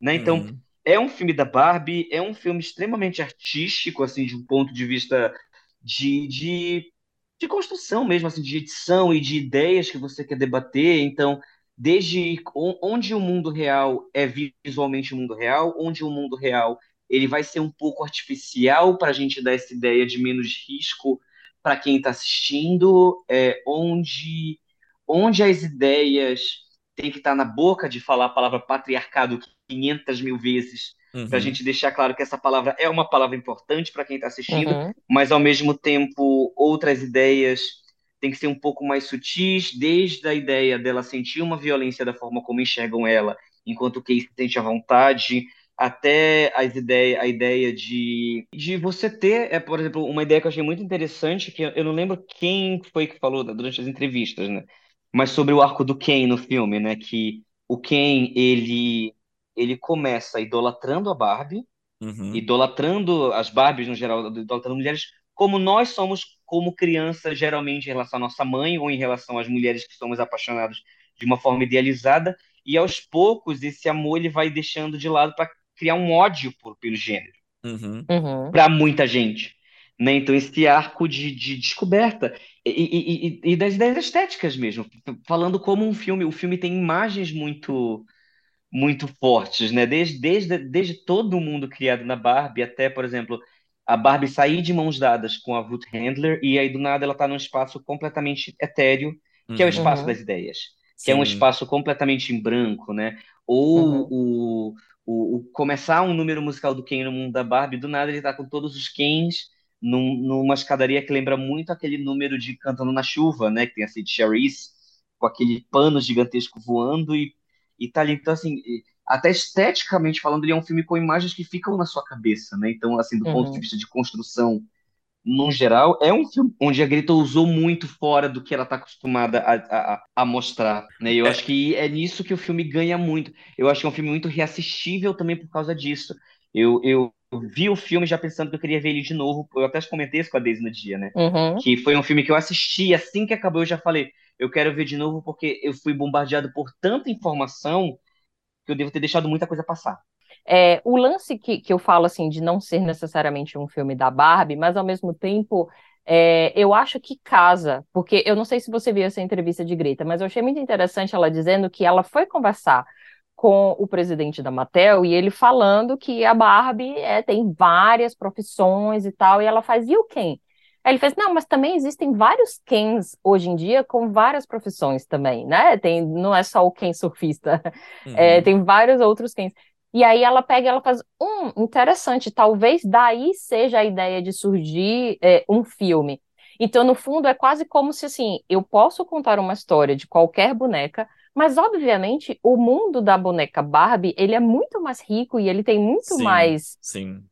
Né? Então, uhum. é um filme da Barbie, é um filme extremamente artístico, assim, de um ponto de vista de, de, de construção mesmo, assim, de edição e de ideias que você quer debater. Então, desde onde o mundo real é visualmente o mundo real, onde o mundo real ele vai ser um pouco artificial para a gente dar essa ideia de menos risco para quem está assistindo, é, onde, onde as ideias tem que estar tá na boca de falar a palavra patriarcado 500 mil vezes, uhum. para a gente deixar claro que essa palavra é uma palavra importante para quem está assistindo, uhum. mas ao mesmo tempo outras ideias têm que ser um pouco mais sutis, desde a ideia dela sentir uma violência da forma como enxergam ela, enquanto o sente a vontade, até as ideias, a ideia de, de você ter, é, por exemplo, uma ideia que eu achei muito interessante, que eu não lembro quem foi que falou durante as entrevistas, né? Mas sobre o arco do Ken no filme, né? Que o Ken, ele, ele começa idolatrando a Barbie, uhum. idolatrando as Barbies no geral, idolatrando mulheres, como nós somos como crianças, geralmente em relação à nossa mãe ou em relação às mulheres que somos apaixonados de uma forma idealizada, e aos poucos esse amor ele vai deixando de lado para criar um ódio por, pelo gênero uhum. uhum. para muita gente. Né? Então, esse arco de, de descoberta e, e, e, e, das ideias estéticas mesmo, falando como um filme, o filme tem imagens muito muito fortes, né? Desde, desde, desde todo o mundo criado na Barbie até, por exemplo, a Barbie sair de mãos dadas com a Ruth Handler e aí do nada ela está num espaço completamente etéreo, que é o espaço uhum. das ideias, que Sim. é um espaço completamente em branco, né? Ou uhum. o, o, o, começar um número musical do Ken no mundo da Barbie, do nada ele tá com todos os Kens num, numa escadaria que lembra muito aquele número de Cantando na Chuva, né? Que tem assim de Charisse, com aquele pano gigantesco voando e, e tá ali. Então, assim, até esteticamente falando, ele é um filme com imagens que ficam na sua cabeça, né? Então, assim, do uhum. ponto de vista de construção no geral, é um filme onde a Greta usou muito fora do que ela está acostumada a, a, a, mostrar, né? Eu é. acho que é nisso que o filme ganha muito. Eu acho que é um filme muito reassistível também por causa disso. Eu, eu vi o filme já pensando que eu queria ver ele de novo. Eu até comentei isso com a Daisy no dia, né? Uhum. Que foi um filme que eu assisti, assim que acabou eu já falei, eu quero ver de novo porque eu fui bombardeado por tanta informação que eu devo ter deixado muita coisa passar. É, o lance que, que eu falo, assim, de não ser necessariamente um filme da Barbie, mas ao mesmo tempo, é, eu acho que casa, porque eu não sei se você viu essa entrevista de Greta, mas eu achei muito interessante ela dizendo que ela foi conversar com o presidente da Mattel e ele falando que a Barbie é, tem várias profissões e tal, e ela faz, e o Ken? Aí ele fez, não, mas também existem vários Kens hoje em dia com várias profissões também, né? Tem, não é só o Ken surfista, uhum. é, tem vários outros Kens. E aí ela pega e ela faz, um, interessante, talvez daí seja a ideia de surgir é, um filme. Então, no fundo, é quase como se, assim, eu posso contar uma história de qualquer boneca, mas, obviamente, o mundo da boneca Barbie, ele é muito mais rico e ele tem muito sim, mais... Sim.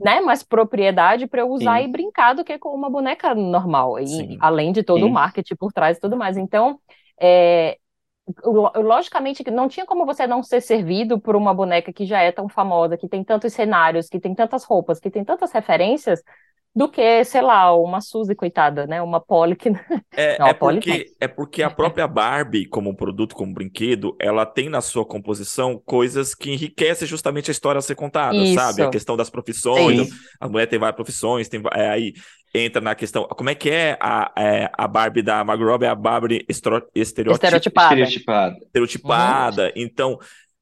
Né, mais propriedade para eu usar sim. e brincar do que com uma boneca normal, e, além de todo sim. o marketing por trás e tudo mais. Então, é, logicamente não tinha como você não ser servido por uma boneca que já é tão famosa, que tem tantos cenários, que tem tantas roupas, que tem tantas referências, do que, sei lá, uma Suzy, coitada, né? Uma Polly que... É, não, é, porque, é porque a própria Barbie, como um produto, como um brinquedo, ela tem na sua composição coisas que enriquecem justamente a história a ser contada, Isso. sabe? A questão das profissões, Sim. a mulher tem várias profissões, tem é, aí entra na questão, como é que é a, é, a Barbie da Margot Robbie, é a Barbie estro, estereotipada. Estereotipada. Estereotipada. Uhum. Então,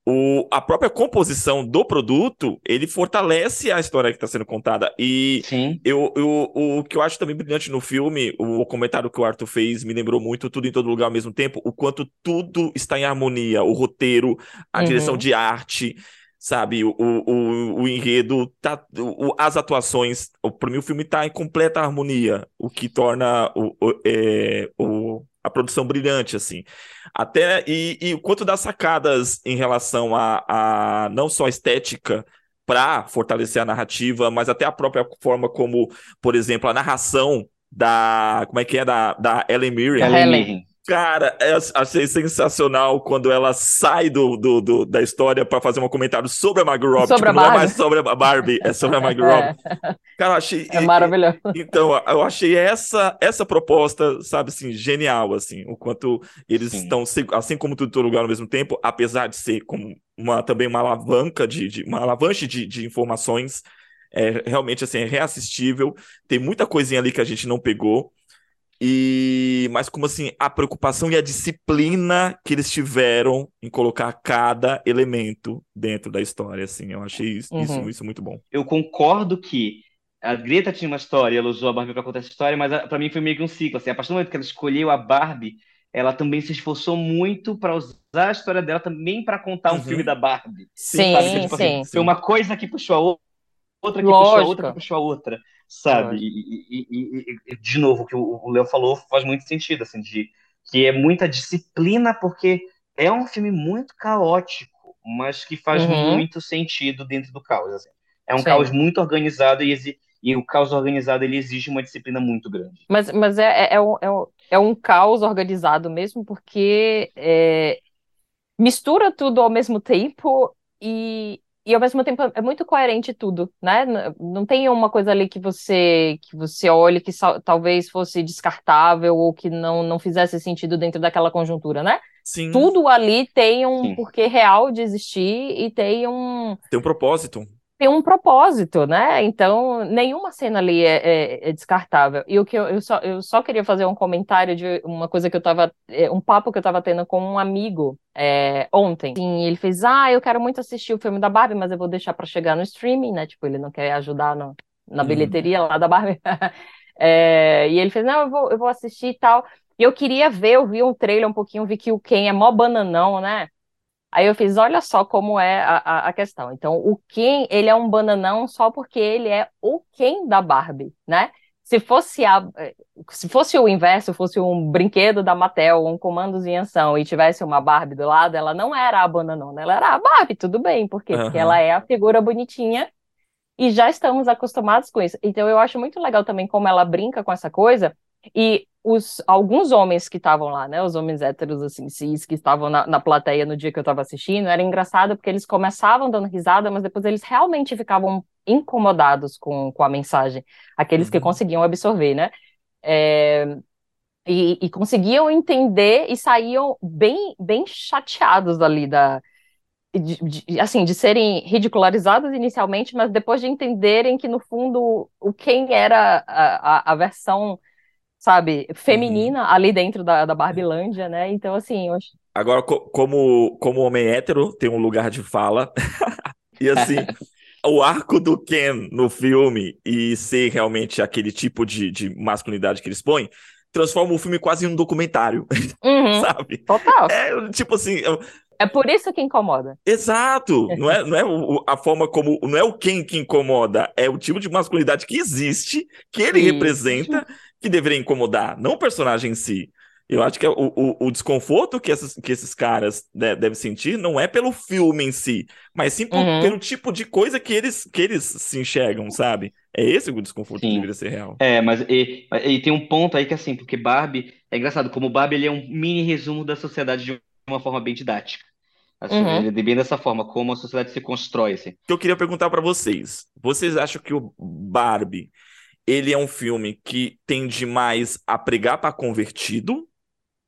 o, a própria composição do produto, ele fortalece a história que está sendo contada. E Sim. Eu, eu, o que eu acho também brilhante no filme, o comentário que o Arthur fez me lembrou muito, tudo em todo lugar ao mesmo tempo, o quanto tudo está em harmonia, o roteiro, a uhum. direção de arte, sabe, o, o, o enredo, tá, o, as atuações, para mim o filme está em completa harmonia, o que torna o, o, é, o a produção brilhante, assim. Até, e, e quanto das sacadas em relação a, a não só a estética para fortalecer a narrativa, mas até a própria forma como, por exemplo, a narração da. Como é que é? Da, da Ellen Mirren. Ellen. Cara, eu achei sensacional quando ela sai do, do, do da história para fazer um comentário sobre a Margot Robbie. Sobre tipo, a não é mais sobre a Barbie, é sobre a Margot Robbie. É. Cara, eu achei... É maravilhoso. Então, eu achei essa, essa proposta, sabe, assim, genial, assim. O quanto eles Sim. estão, assim como tudo todo lugar ao mesmo tempo, apesar de ser como uma, também uma alavanca, de, de uma alavanche de, de informações, é realmente, assim, é reassistível. Tem muita coisinha ali que a gente não pegou. E mas como assim, a preocupação e a disciplina que eles tiveram em colocar cada elemento dentro da história, assim, eu achei isso, uhum. isso, isso, muito bom. Eu concordo que a Greta tinha uma história, ela usou a Barbie para contar essa história, mas para mim foi meio que um ciclo, assim, a partir do momento que ela escolheu a Barbie, ela também se esforçou muito para usar a história dela também para contar um Uhum. filme da Barbie. Sim, Sabe? Tipo sim. assim, foi uma coisa que puxou a outra, outra que Lógico. puxou a outra, que puxou a outra, sabe? E, e- e- de novo, o que o o Léo falou faz muito sentido, assim, de que é muita disciplina, porque é um filme muito caótico, mas que faz Uhum. muito sentido dentro do caos, assim. É um Sim. caos muito organizado e, exi- e o caos organizado ele exige uma disciplina muito grande. Mas, mas é, é, é um, é, um, é um caos organizado mesmo, porque é, mistura tudo ao mesmo tempo e, e ao mesmo tempo é muito coerente tudo, né? Não tem uma coisa ali que você que você olhe que talvez fosse descartável ou que não, não fizesse sentido dentro daquela conjuntura, né? Sim, Tudo ali tem um Sim. porquê real de existir e tem um tem um propósito. Tem um propósito, né? Então, nenhuma cena ali é, é- é descartável. E o que eu, eu só, eu só queria fazer um comentário de uma coisa que eu tava, é, um papo que eu tava tendo com um amigo é, ontem. Sim, ele fez, ah, eu quero muito assistir o filme da Barbie, mas eu vou deixar pra chegar no streaming, né? Tipo, ele não quer ajudar no- na Uhum. bilheteria lá da Barbie. É, e ele fez, não, eu vou, eu vou assistir e tal. E eu queria ver, eu vi um trailer um pouquinho, vi que o Ken é mó bananão, né? Aí eu fiz, olha só como é a, a, a questão. Então, o Ken, ele é um bananão só porque ele é o Ken da Barbie, né? Se fosse, a, se fosse o inverso, fosse um brinquedo da Mattel, um comandos em ação, e tivesse uma Barbie do lado, ela não era a bananona, ela era a Barbie, tudo bem. Por quê? Porque Aham. ela é a figura bonitinha e já estamos acostumados com isso. Então, eu acho muito legal também como ela brinca com essa coisa. E os, alguns homens que estavam lá, né, os homens héteros, assim, cis, que estavam na, na plateia no dia que eu estava assistindo, era engraçado porque eles começavam dando risada, mas depois eles realmente ficavam incomodados com, com a mensagem, aqueles que Uhum. conseguiam absorver, né? É, e, e conseguiam entender e saíam bem, bem chateados dali da, de, de- assim, de serem ridicularizados inicialmente, mas depois de entenderem que, no fundo, o quem era a, a, a versão, sabe, feminina ali dentro da, da Barbilândia, né? Então, assim, eu acho. Agora, co- como, como homem hétero, tem um lugar de fala. E assim, o arco do Ken no filme e ser realmente aquele tipo de, de masculinidade que eles põem, transforma o filme quase em um documentário, Uhum, sabe? total. É tipo assim, eu- É por isso que incomoda. exato. Não é, não é o- a forma como. Não é o Ken que incomoda, é o tipo de masculinidade que existe, que ele representa, que deveria incomodar, não o personagem em si. Eu acho que é o, o, o desconforto que, essas, que esses caras né, devem sentir não é pelo filme em si, mas sim por- Uhum. pelo tipo de coisa que eles, que eles se enxergam, sabe? É esse o desconforto que Sim. deveria ser real. É, mas e, e tem um ponto aí que assim, porque Barbie é engraçado, como Barbie ele é um mini resumo da sociedade de uma forma bem didática. Assim, Uhum. ele é bem dessa forma, como a sociedade se constrói, assim. que eu queria perguntar pra vocês. Vocês acham que o Barbie, ele é um filme que tende mais a pregar para convertido?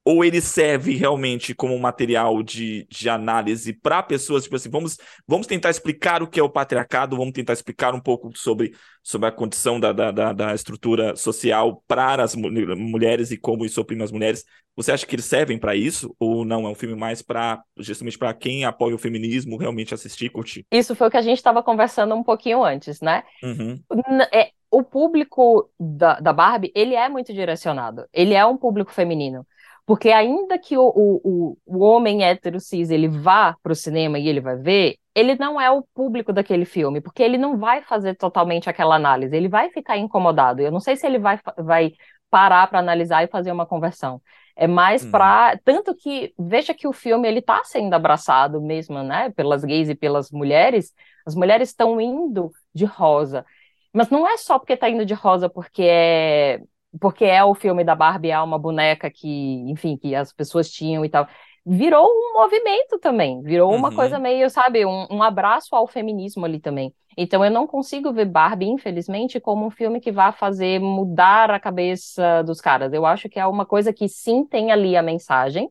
Ou ele serve realmente como material de, de análise para pessoas, tipo assim, vamos, vamos tentar explicar o que é o patriarcado, vamos tentar explicar um pouco sobre, sobre a condição da, da, da, da estrutura social para as mu- mulheres e como isso oprime as mulheres. Você acha que eles servem para isso? Ou não? É um filme mais para justamente para quem apoia o feminismo realmente assistir curtir? Isso foi o que a gente estava conversando um pouquinho antes, né? Uhum. É, o público da, da Barbie, ele é muito direcionado. Ele é um público feminino. Porque ainda que o, o, o, homem hétero cis ele vá para o cinema e ele vai ver, ele não é o público daquele filme, porque ele não vai fazer totalmente aquela análise, ele vai ficar incomodado. Eu não sei se ele vai, vai parar para analisar e fazer uma conversão. É mais Uhum. para tanto que veja que o filme ele está sendo abraçado mesmo, né, pelas gays e pelas mulheres. As mulheres estão indo de rosa. Mas não é só porque tá indo de rosa porque é porque é o filme da Barbie, é uma boneca que, enfim, que as pessoas tinham e tal. Virou um movimento também, virou uma Uhum. coisa meio, sabe, um, um abraço ao feminismo ali também. Então eu não consigo ver Barbie, infelizmente, como um filme que vá fazer mudar a cabeça dos caras. Eu acho que é uma coisa que sim tem ali a mensagem,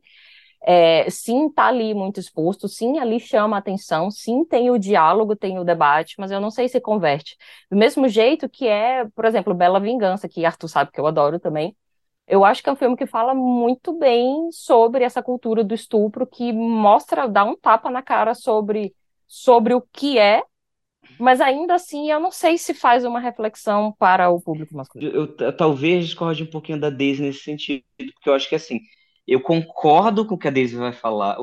é, sim tá ali muito exposto, sim ali chama a atenção, sim tem o diálogo, tem o debate, mas eu não sei se converte. Do mesmo jeito que é, por exemplo, Bela Vingança, que Arthur sabe que eu adoro também. Eu acho que é um filme que fala muito bem sobre essa cultura do estupro, que mostra, dá um tapa na cara sobre, sobre o que é, mas ainda assim eu não sei se faz uma reflexão para o público masculino. Eu, eu talvez discorde um pouquinho da Daisy nesse sentido, porque eu acho que assim, eu concordo com o que a Daisy vai falar,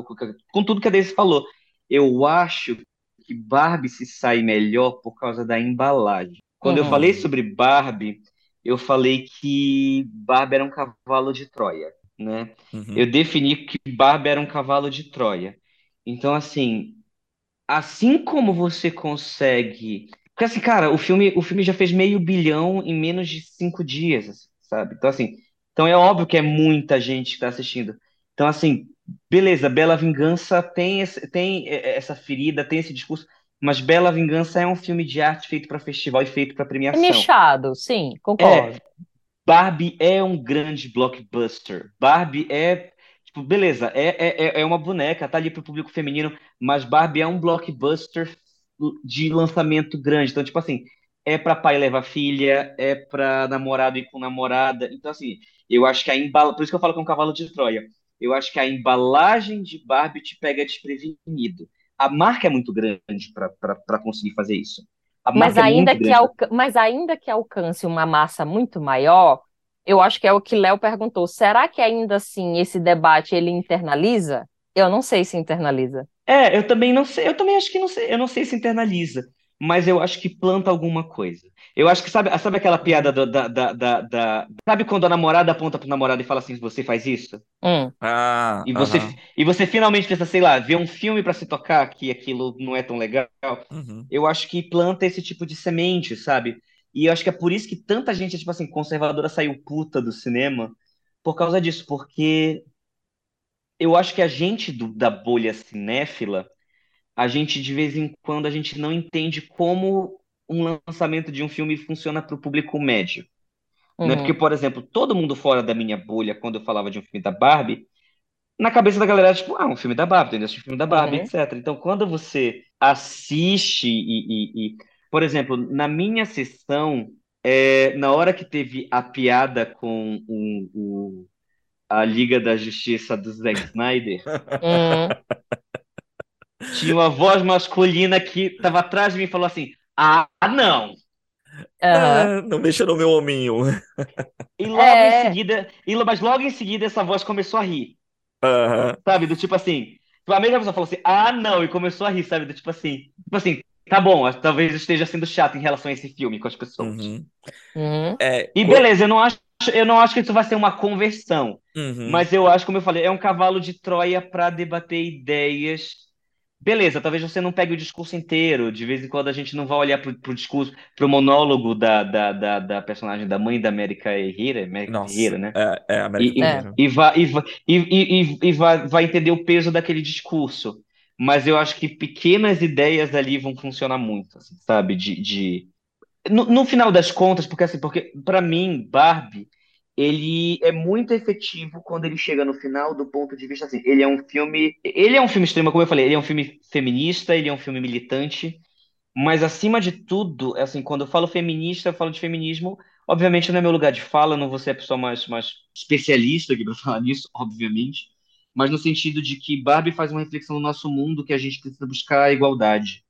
com tudo que a Daisy falou. Eu acho que Barbie se sai melhor por causa da embalagem. Quando uhum. eu falei sobre Barbie, eu falei que Barbie era um cavalo de Troia, né? Uhum. Eu defini que Barbie era um cavalo de Troia. Então, assim, assim como você consegue. Porque, assim, cara, o filme, o filme já fez meio bilhão em menos de cinco dias, sabe? Então, assim, então é óbvio que é muita gente que está assistindo. Então, assim, beleza, Bela Vingança tem, esse, tem essa ferida, tem esse discurso, mas Bela Vingança é um filme de arte feito para festival e feito para premiação. É nichado, sim, concordo. É, Barbie é um grande blockbuster. Barbie é. Tipo, beleza, é, é, é uma boneca, tá ali pro público feminino, mas Barbie é um blockbuster de lançamento grande. Então, tipo assim, é para pai levar filha, é para namorado ir com namorada. Então, assim, eu acho que a embalagem. Por isso que eu falo que é um cavalo de Troia. Eu acho que a embalagem de Barbie te pega desprevenido. A marca é muito grande para conseguir fazer isso. Mas é ainda, que alca... Mas ainda que alcance uma massa muito maior, eu acho que é o que Léo perguntou. Será que ainda assim esse debate ele internaliza? Eu não sei se internaliza. É, eu também não sei. Eu também acho que não sei. Eu não sei se internaliza mas eu acho que planta alguma coisa. Eu acho que sabe, sabe aquela piada do, da, da, da, da, Sabe quando a namorada aponta pro namorado e fala assim: você faz isso? Hum. Ah, e, você, e você finalmente pensa, sei lá, ver um filme para se tocar que aquilo não é tão legal. Uhum. Eu acho que planta esse tipo de semente, sabe? E eu acho que é por isso que tanta gente, tipo assim, conservadora saiu puta do cinema por causa disso, porque eu acho que a gente do, da bolha cinéfila a gente de vez em quando a gente não entende como um lançamento de um filme funciona para o público médio. Uhum. Né? Porque, por exemplo, todo mundo fora da minha bolha, quando eu falava de um filme da Barbie, na cabeça da galera, tipo, ah, um filme da Barbie, tem um filme da Barbie, uhum. etc. Então, quando você assiste e, e, e, por exemplo, na minha sessão, é, na hora que teve a piada com o, o a Liga da Justiça do Zack Snyder, uhum. Tinha uma voz masculina que tava atrás de mim e falou assim: Ah, não! Ah, não mexa no meu hominho. E logo é... em seguida, e, mas logo em seguida essa voz começou a rir. Uhum. Sabe? Do tipo assim. A mesma pessoa falou assim, ah, não, e começou a rir, sabe? Do tipo assim, tipo assim, tá bom, talvez esteja sendo chato em relação a esse filme com as pessoas. Uhum. Uhum. É, e beleza, eu não acho. Eu não acho que isso vai ser uma conversão, uhum. mas eu acho, como eu falei, é um cavalo de Troia para debater ideias Beleza, talvez você não pegue o discurso inteiro. De vez em quando a gente não vai olhar pro, pro discurso, pro monólogo da, da, da, da personagem da mãe da América Herrera, América Nossa, Herrera, né? É, é América e, Herrera. E, e, vai, e, e, e, e vai, vai entender o peso daquele discurso. Mas eu acho que pequenas ideias ali vão funcionar muito, assim, sabe? De, de... No, no final das contas, porque assim, porque para mim, Barbie ele é muito efetivo quando ele chega no final do ponto de vista assim, ele é um filme, ele é um filme extremo, como eu falei, ele é um filme feminista, ele é um filme militante, mas acima de tudo, é assim, quando eu falo feminista, eu falo de feminismo, obviamente não é meu lugar de fala, não vou ser a pessoa mais, mais especialista aqui para falar nisso, obviamente, mas no sentido de que Barbie faz uma reflexão no nosso mundo que a gente precisa buscar a igualdade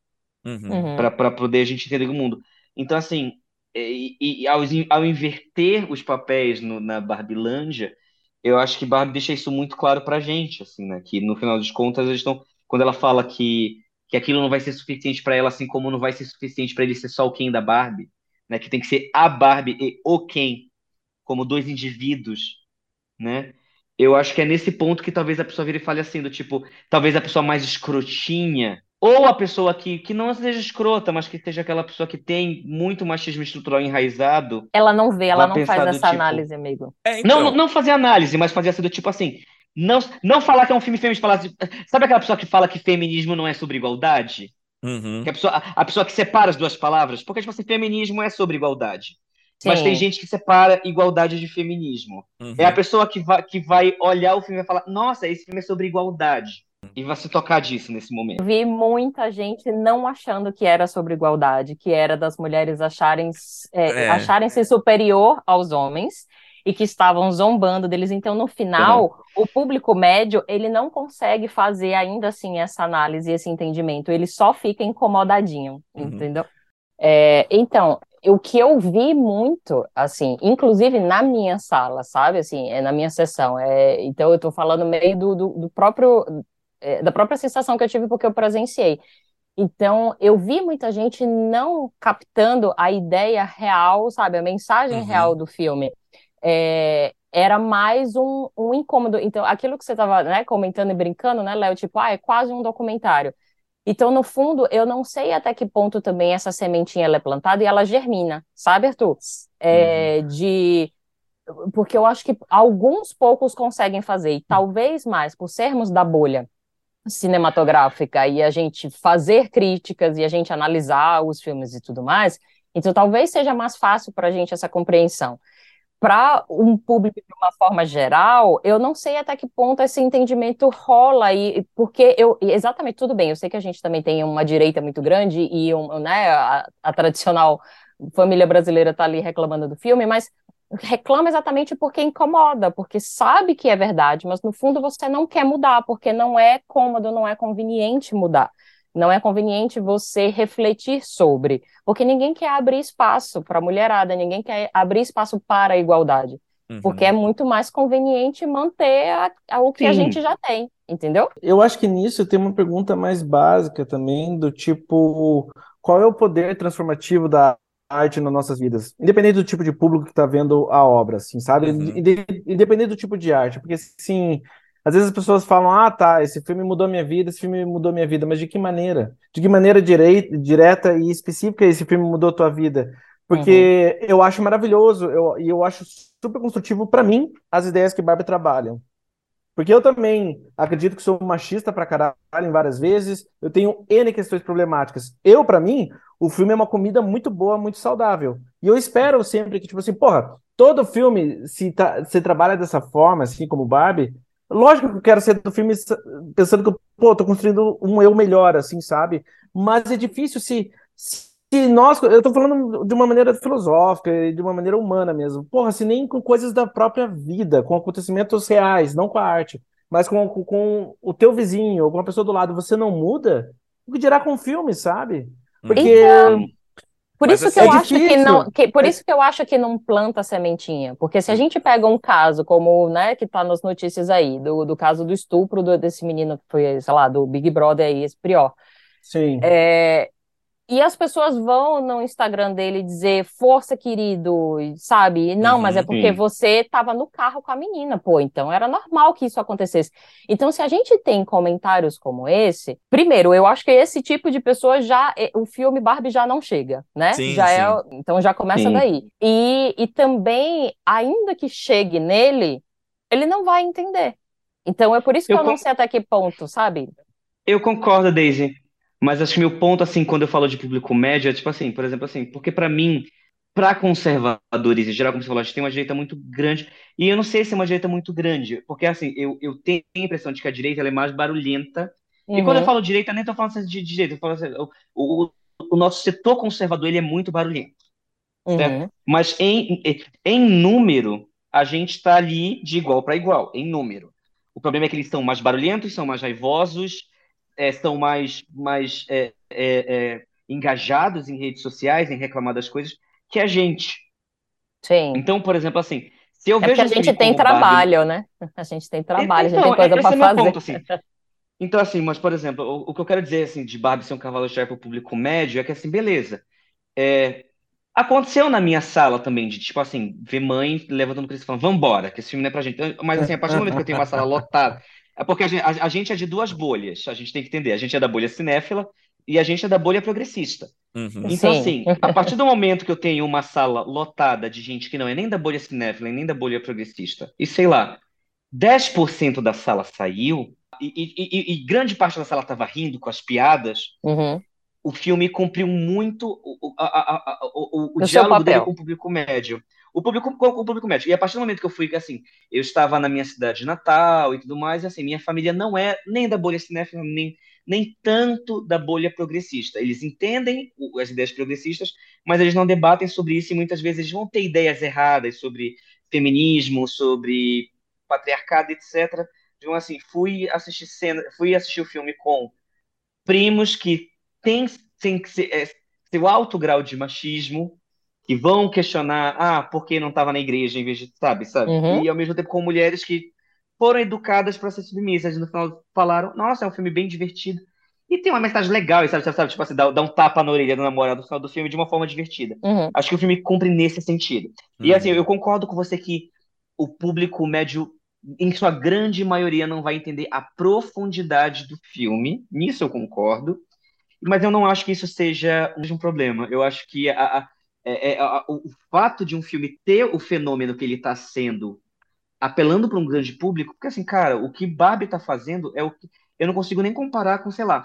uhum. Uhum. para poder a gente entender o mundo. Então, assim, e, e ao, ao, inverter os papéis no, na Barbilândia, eu acho que Barbie deixa isso muito claro pra gente, assim, né? Que no final das contas, eles quando ela fala que, que aquilo não vai ser suficiente para ela, assim como não vai ser suficiente para ele ser só o Ken da Barbie, né? Que tem que ser a Barbie e o Ken, como dois indivíduos, né? Eu acho que é nesse ponto que talvez a pessoa vire e fale assim, do tipo, talvez a pessoa mais escrotinha ou a pessoa que, que não seja escrota, mas que seja aquela pessoa que tem muito machismo estrutural enraizado. Ela não vê, ela não faz essa tipo, análise, amigo. É, então... não, não fazer análise, mas fazer assim do tipo assim. Não, não falar que é um filme feminista, falar assim, sabe aquela pessoa que fala que feminismo não é sobre igualdade? Uhum. Que a, pessoa, a pessoa que separa as duas palavras, porque tipo assim, feminismo é sobre igualdade. Sim. Mas tem gente que separa igualdade de feminismo. Uhum. É a pessoa que vai, que vai olhar o filme e vai falar: Nossa, esse filme é sobre igualdade. E vai se tocar disso nesse momento. Vi muita gente não achando que era sobre igualdade, que era das mulheres acharem, é, é. acharem-se superior aos homens e que estavam zombando deles. Então, no final, o público médio, ele não consegue fazer ainda assim essa análise, esse entendimento. Ele só fica incomodadinho, uhum. entendeu? É, então, o que eu vi muito, assim, inclusive na minha sala, sabe, assim, é na minha sessão, é, então eu estou falando meio do, do, do próprio, é, da própria sensação que eu tive porque eu presenciei. Então, eu vi muita gente não captando a ideia real, sabe, a mensagem uhum. real do filme. É, era mais um, um incômodo. Então, aquilo que você estava né, comentando e brincando, né, Léo? Tipo, ah, é quase um documentário. Então, no fundo, eu não sei até que ponto também essa sementinha é plantada e ela germina, sabe, Arthur? É, uhum. De porque eu acho que alguns poucos conseguem fazer, e talvez mais por sermos da bolha cinematográfica e a gente fazer críticas e a gente analisar os filmes e tudo mais, então talvez seja mais fácil para a gente essa compreensão. Para um público de uma forma geral, eu não sei até que ponto esse entendimento rola e porque eu exatamente tudo bem. Eu sei que a gente também tem uma direita muito grande e um, né, a, a tradicional família brasileira está ali reclamando do filme, mas reclama exatamente porque incomoda, porque sabe que é verdade, mas no fundo você não quer mudar, porque não é cômodo, não é conveniente mudar. Não é conveniente você refletir sobre, porque ninguém quer abrir espaço para a mulherada, ninguém quer abrir espaço para a igualdade. Uhum. Porque é muito mais conveniente manter a, a, o que Sim. a gente já tem, entendeu? Eu acho que nisso tem uma pergunta mais básica também, do tipo, qual é o poder transformativo da arte nas nossas vidas, independente do tipo de público que está vendo a obra, assim, sabe? Uhum. Independente do tipo de arte, porque assim, às vezes as pessoas falam, ah, tá, esse filme mudou minha vida, esse filme mudou minha vida, mas de que maneira? De que maneira direi, direta e específica esse filme mudou tua vida? Porque uhum. eu acho maravilhoso eu, e eu acho super construtivo para mim as ideias que Barbie trabalham. Porque eu também acredito que sou machista pra caralho em várias vezes, eu tenho N questões problemáticas. Eu, para mim, o filme é uma comida muito boa, muito saudável. E eu espero sempre que, tipo assim, porra, todo filme, se, tá, se trabalha dessa forma, assim como Barbie, lógico que eu quero ser do filme pensando que, pô, tô construindo um eu melhor, assim, sabe? Mas é difícil se, se nós, eu tô falando de uma maneira filosófica e de uma maneira humana mesmo. Porra, se nem com coisas da própria vida, com acontecimentos reais, não com a arte, mas com, com, com o teu vizinho ou com a pessoa do lado, você não muda, o que dirá com o filme, sabe? Porque. Então, por isso que é eu acho que não, que, por isso que eu acho que não planta sementinha, porque se a gente pega um caso como, né, que tá nas notícias aí, do, do caso do estupro do, desse menino que foi, sei lá, do Big Brother aí, esse Prior. Sim. É, e as pessoas vão no Instagram dele dizer, força, querido, sabe? Não, uhum, mas é porque sim. você estava no carro com a menina, pô, então era normal que isso acontecesse. Então, se a gente tem comentários como esse, primeiro, eu acho que esse tipo de pessoa já, o filme Barbie já não chega, né? Sim, já é sim. é, então já começa daí. E, e também, ainda que chegue nele, ele não vai entender. Então é por isso que eu, eu não sei até que ponto, sabe? Eu concordo, Daisy. Mas acho que meu ponto, assim, quando eu falo de público médio, é tipo assim, por exemplo, assim, porque para mim, para conservadores em geral, como você falou, a gente tem uma direita muito grande, e eu não sei se é uma direita muito grande, porque assim, eu, eu tenho a impressão de que a direita é mais barulhenta, uhum. e quando eu uhum. falo direita, nem tô falando assim de direita, eu falo assim, o, o, o nosso setor conservador, ele é muito barulhento, uhum. Mas em, em número, a gente está ali de igual para igual, em número. O problema é que eles são mais barulhentos, são mais raivosos, é, estão mais, mais é, é, é, engajados em redes sociais, em reclamar das coisas, que a gente. Sim. Então, por exemplo, assim, se eu é vejo. a gente tem trabalho, né? A gente tem trabalho, então, a gente tem então, coisa para fazer. Ponto, assim. Então, assim, mas, por exemplo, o, o, que eu quero dizer, assim, de Barbie ser um cavalo-chefe para o público médio é que, assim, beleza. É, aconteceu na minha sala também, de, tipo assim, ver mãe levantando o e falando, vambora, que esse filme não é pra gente. Mas, assim, a partir do momento que eu tenho uma sala lotada, é porque a gente, a, a gente, é de duas bolhas, a gente tem que entender. A gente é da bolha cinéfila e a gente é da bolha progressista. Uhum. Então, Sim. assim, a partir do momento que eu tenho uma sala lotada de gente que não é nem da bolha cinéfila nem da bolha progressista, e sei lá, 10% da sala saiu, e, e, e, e, grande parte da sala estava rindo com as piadas, uhum. o filme cumpriu muito o, a, a, a, o, o, diálogo dele com o público médio o público, o público médico. E a partir do momento que eu fui, assim, eu estava na minha cidade natal e tudo mais, e assim, minha família não é nem da bolha cinéfila, nem, nem tanto da bolha progressista. Eles entendem as ideias progressistas, mas eles não debatem sobre isso e muitas vezes eles vão ter ideias erradas sobre feminismo, sobre patriarcado, etc. Então, assim, fui assistir cena, fui assistir o filme com primos que têm, têm é, seu alto grau de machismo, que vão questionar, ah, por que não estava na igreja em vez de, sabe, sabe? Uhum. E ao mesmo tempo com mulheres que foram educadas para ser submissas e no final falaram, nossa, é um filme bem divertido. E tem uma mensagem legal, sabe, sabe, sabe tipo assim, dá, dá um tapa na orelha do namorado no final do filme de uma forma divertida. Uhum. Acho que o filme cumpre nesse sentido. E Uhum. assim, eu concordo com você que o público médio, em sua grande maioria, não vai entender a profundidade do filme. Nisso eu concordo. Mas eu não acho que isso seja um problema. Eu acho que a, a- é- é- a- o fato de um filme ter o fenômeno que ele está sendo, apelando para um grande público, porque assim, cara, o que Barbie está fazendo é o que eu não consigo nem comparar com, sei lá,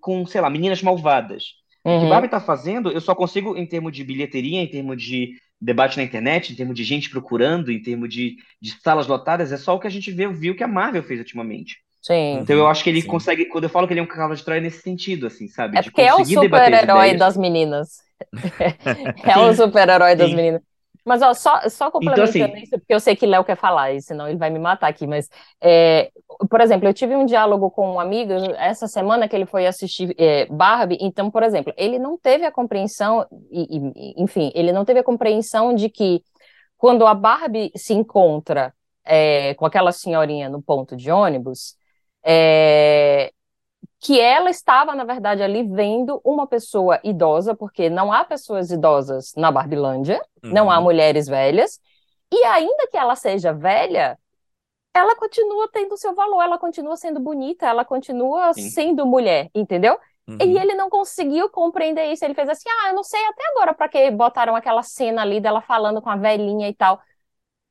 com, sei lá, Meninas Malvadas. O que Uhum. Barbie está fazendo, eu só consigo, em termos de bilheteria, em termos de debate na internet, em termos de gente procurando, em termos de, de salas lotadas, é só o que a gente vê, viu que a Marvel fez ultimamente. Sim. Então eu acho que ele Sim. consegue, quando eu falo que ele é um cavalo de Troia, é nesse sentido, assim, sabe? É De porque é o as super-herói das meninas. É o super-herói das Sim. meninas. Mas, ó, só, só complementando assim- isso, porque eu sei que Léo quer falar, e senão ele vai me matar aqui, mas, é, por exemplo, eu tive um diálogo com um amigo essa semana que ele foi assistir é, Barbie, então, por exemplo, ele não teve a compreensão, e, e, enfim, ele não teve a compreensão de que quando a Barbie se encontra é, com aquela senhorinha no ponto de ônibus, é, que ela estava, na verdade, ali vendo uma pessoa idosa, porque não há pessoas idosas na Barbilândia, não há Uhum. mulheres velhas, e ainda que ela seja velha, ela continua tendo seu valor, ela continua sendo bonita, ela continua Sim. sendo mulher, entendeu? Uhum. E ele não conseguiu compreender isso. Ele fez assim: ah, eu não sei até agora para que botaram aquela cena ali dela falando com a velhinha e tal.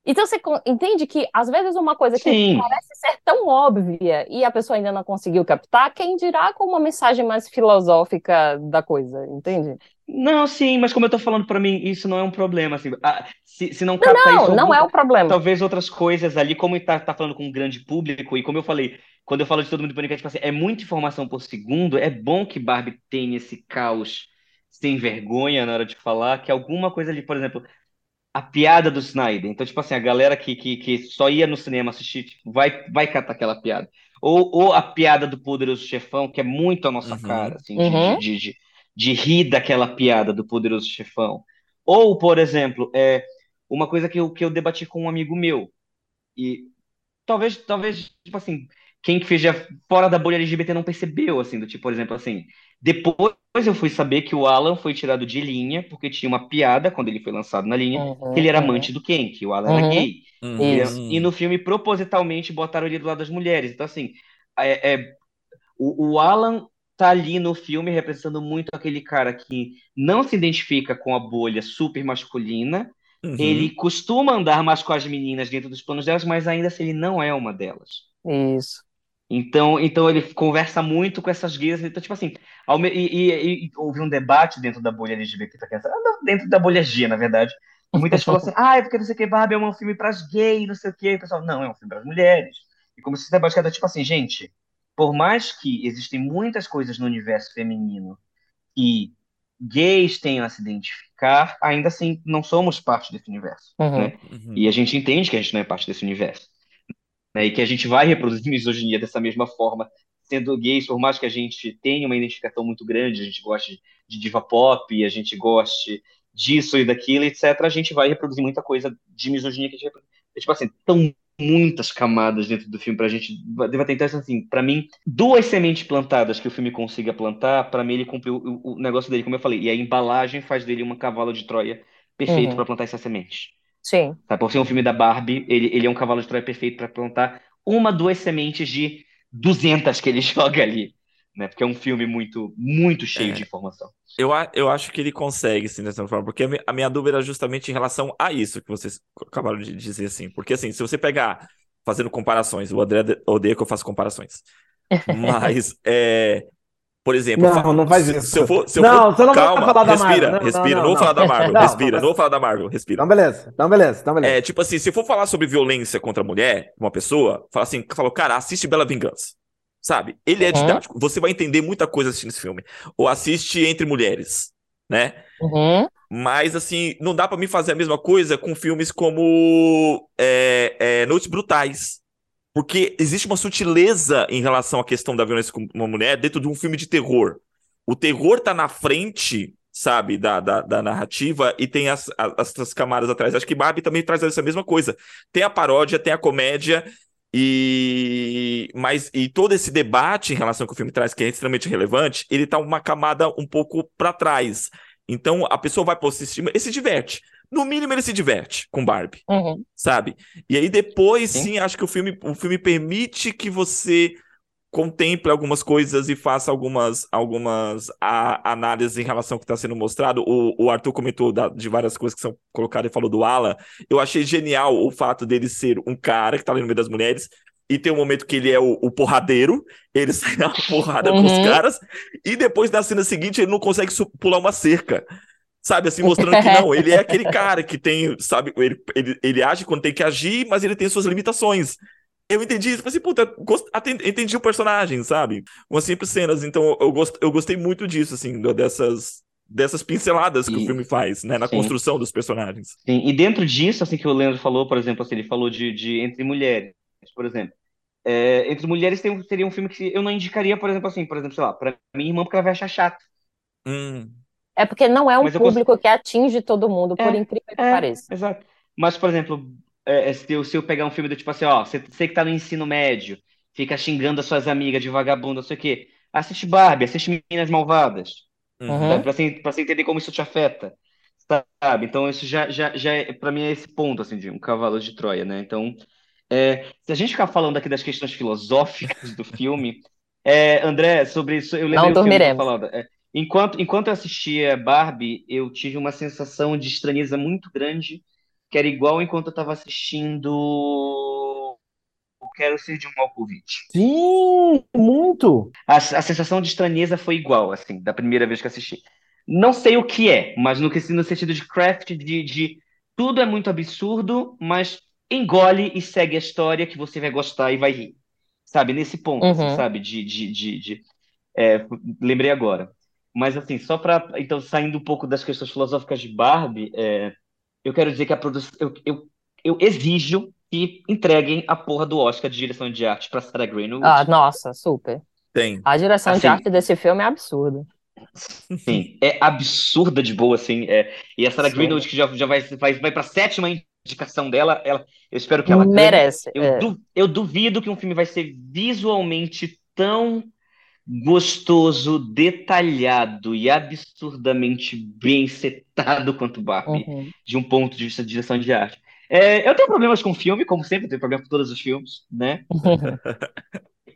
Então você entende que às vezes uma coisa que Sim. parece ser tão óbvia e a pessoa ainda não conseguiu captar, quem dirá com uma mensagem mais filosófica da coisa, entende? Não, sim, mas como eu tô falando pra mim, isso não é um problema, assim. Ah, se, se não capta Não, isso, não algum- é o problema. talvez outras coisas ali, como tá, tá falando com um grande público, e como eu falei, quando eu falo de todo mundo pânico, é tipo assim, é muita informação por segundo, é bom que Barbie tenha esse caos sem vergonha na hora de falar, que alguma coisa ali, por exemplo, a piada do Snyder. Então, tipo assim, a galera que, que, que só ia no cinema assistir, tipo, vai, vai catar aquela piada. Ou, ou a piada do Poderoso Chefão, que é muito a nossa Uhum. cara, assim, de, Uhum. de, de, de rir daquela piada do Poderoso Chefão. Ou, por exemplo, é uma coisa que eu, que eu debati com um amigo meu, e talvez, talvez, tipo assim, quem que esteja fora da bolha LGBT não percebeu, assim, do tipo, por exemplo, assim, depois eu fui saber que o Alan foi tirado de linha, porque tinha uma piada, quando ele foi lançado na linha, Uhum, que ele era uhum. amante do Ken, que o Alan era Uhum. gay. Uhum. Ele- Isso. E no filme, propositalmente, botaram ele do lado das mulheres. Então, assim, é, é- o, o Alan tá ali no filme representando muito aquele cara que não se identifica com a bolha super masculina, Uhum. ele costuma andar mais com as meninas dentro dos planos delas, mas ainda assim ele não é uma delas. Isso. Então, então ele conversa muito com essas gays. Então, tipo assim, e, e- e houve um debate dentro da bolha LGBT, pra criança, ah, dentro da bolha G, na verdade. E muitas falam assim, ah, é porque não sei o que, Barbie é um filme pras gays, não sei o que. E o pessoal, não, é um filme pras mulheres. E como se esse debate era tipo assim, gente, por mais que existem muitas coisas no universo feminino que gays tenham a se identificar, ainda assim não somos parte desse universo, Uhum. né? Uhum. E a gente entende que a gente não é parte desse universo. Né? E que a gente vai reproduzir misoginia dessa mesma forma, sendo gays, por mais que a gente tenha uma identificação muito grande, a gente goste de diva pop, a gente goste disso e daquilo, etc., a gente vai reproduzir muita coisa de misoginia que a gente reproduz. É, tipo assim, tão muitas camadas dentro do filme pra gente debater. Então, assim, pra mim, duas sementes plantadas que o filme consiga plantar, pra mim ele cumpriu o, o negócio dele, como eu falei. E a embalagem faz dele uma cavalo de Troia perfeito Uhum. pra plantar essas sementes. Sim. Tá? Por ser um filme da Barbie, ele, ele é um cavalo de Troia perfeito para plantar uma, duas sementes de 200 que ele joga ali. Né? Porque é um filme muito, muito cheio É. de informação. Eu, a- eu acho que ele consegue, sim, dessa forma, porque a mi- a minha dúvida era justamente em relação a isso que vocês acabaram de dizer, assim. Porque, assim, se você pegar, fazendo comparações, o André de- odeia que eu faça comparações. Mas, é, por exemplo, Não, não faz se, isso. se eu for, se eu Não, for- você não vai calma, falar da respira, Marvel. Não, respira, não, não, não, vou falar da Marvel, Não, respira, não, vou falar da Marvel, respira. Então, beleza. Então, beleza. Então, beleza. É, tipo assim, se for falar sobre violência contra a mulher, uma pessoa, fala assim, falou, cara, assiste Bela Vingança. Sabe? Ele é Uhum. didático. Você vai entender muita coisa assistindo esse filme. Ou assiste Entre Mulheres, né? Uhum. Mas, assim, não dá pra mim fazer a mesma coisa com filmes como é, é, Noites Brutais. Porque existe uma sutileza em relação à questão da violência com uma mulher dentro de um filme de terror. O terror tá na frente sabe, da, da, da narrativa e tem as, as, as camadas atrás. Acho que Barbie também traz essa mesma coisa. Tem a paródia, tem a comédia e mas e todo esse debate em relação ao que o filme traz, que é extremamente relevante, ele tá uma camada um pouco para trás. Então a pessoa vai para assistir e se diverte. No mínimo ele se diverte com Barbie, Uhum. sabe? E aí depois Sim. sim, acho que o filme o filme permite que você contemple algumas coisas e faça algumas, algumas a, análises em relação ao que está sendo mostrado. O, o Arthur comentou da- de várias coisas que são colocadas e falou do Alan. Eu achei genial o fato dele ser um cara que tá ali no meio das mulheres e tem um momento que ele é o, o porradeiro, ele sai na porrada com os Uhum. caras, e depois na cena seguinte ele não consegue pular uma cerca. Sabe, assim, mostrando que não, ele é aquele cara que tem, sabe, ele, ele, ele age quando tem que agir, mas ele tem suas limitações. Eu entendi isso, falei assim, puta, gost... entendi o personagem, sabe? Umas simples cenas, então eu, gost... eu gostei muito disso, assim, dessas, dessas pinceladas que o E- filme faz, né, na Sim. construção dos personagens. Sim, e dentro disso, assim que o Leandro falou, por exemplo, assim, ele falou de, de entre mulheres, por exemplo. É, entre mulheres tem, um- seria um filme que eu não indicaria, por exemplo, assim, por exemplo, sei lá, pra minha irmã, porque ela vai achar chato. Hum, É porque não é um público que atinge todo mundo, por É, incrível que É, pareça. exato. Mas, por exemplo, é, é, se eu, se eu pegar um filme do tipo assim, ó, você, você que tá no ensino médio, fica xingando as suas amigas de vagabundo, não sei o quê, assiste Barbie, assiste Meninas Malvadas, uhum. Pra você, pra você entender como isso te afeta, sabe? Então, isso já, já, já é, pra mim, é esse ponto, assim, de um cavalo de Troia, né? Então, é, se a gente ficar falando aqui das questões filosóficas do filme, é, André, sobre isso, eu lembrei Não eu dormiremos. falando. É, enquanto, enquanto eu assistia Barbie, eu tive uma sensação de estranheza muito grande, que era igual enquanto eu estava assistindo O Quero Ser de um Malkovich. Sim, muito. A, a sensação de estranheza foi igual, assim, da primeira vez que assisti. Não sei o que é, mas no, que- no sentido de craft, de, de tudo é muito absurdo, mas engole e segue a história que você vai gostar e vai rir. Sabe? Nesse ponto, assim, Uhum. sabe? De, de, de, de- é, lembrei agora. Mas, assim, só para. Então, saindo um pouco das questões filosóficas de Barbie, é, eu quero dizer que a produção. Eu, eu, eu exijo que entreguem a porra do Oscar de direção de arte para Sarah Greenwood. Ah, nossa, super. Tem. A direção de Assim, arte desse filme é absurda. Sim, é absurda de boa, assim. É, e a Sarah Sim. Greenwood, que já, já vai, vai, vai para a sétima indicação dela, ela, eu espero que ela. Merece. Eu, é. du- eu duvido que um filme vai ser visualmente tão gostoso, detalhado e absurdamente bem setado quanto Barbie, Uhum. de um ponto de vista de direção de arte. É, eu tenho problemas com filme, como sempre, eu tenho problema com todos os filmes, né?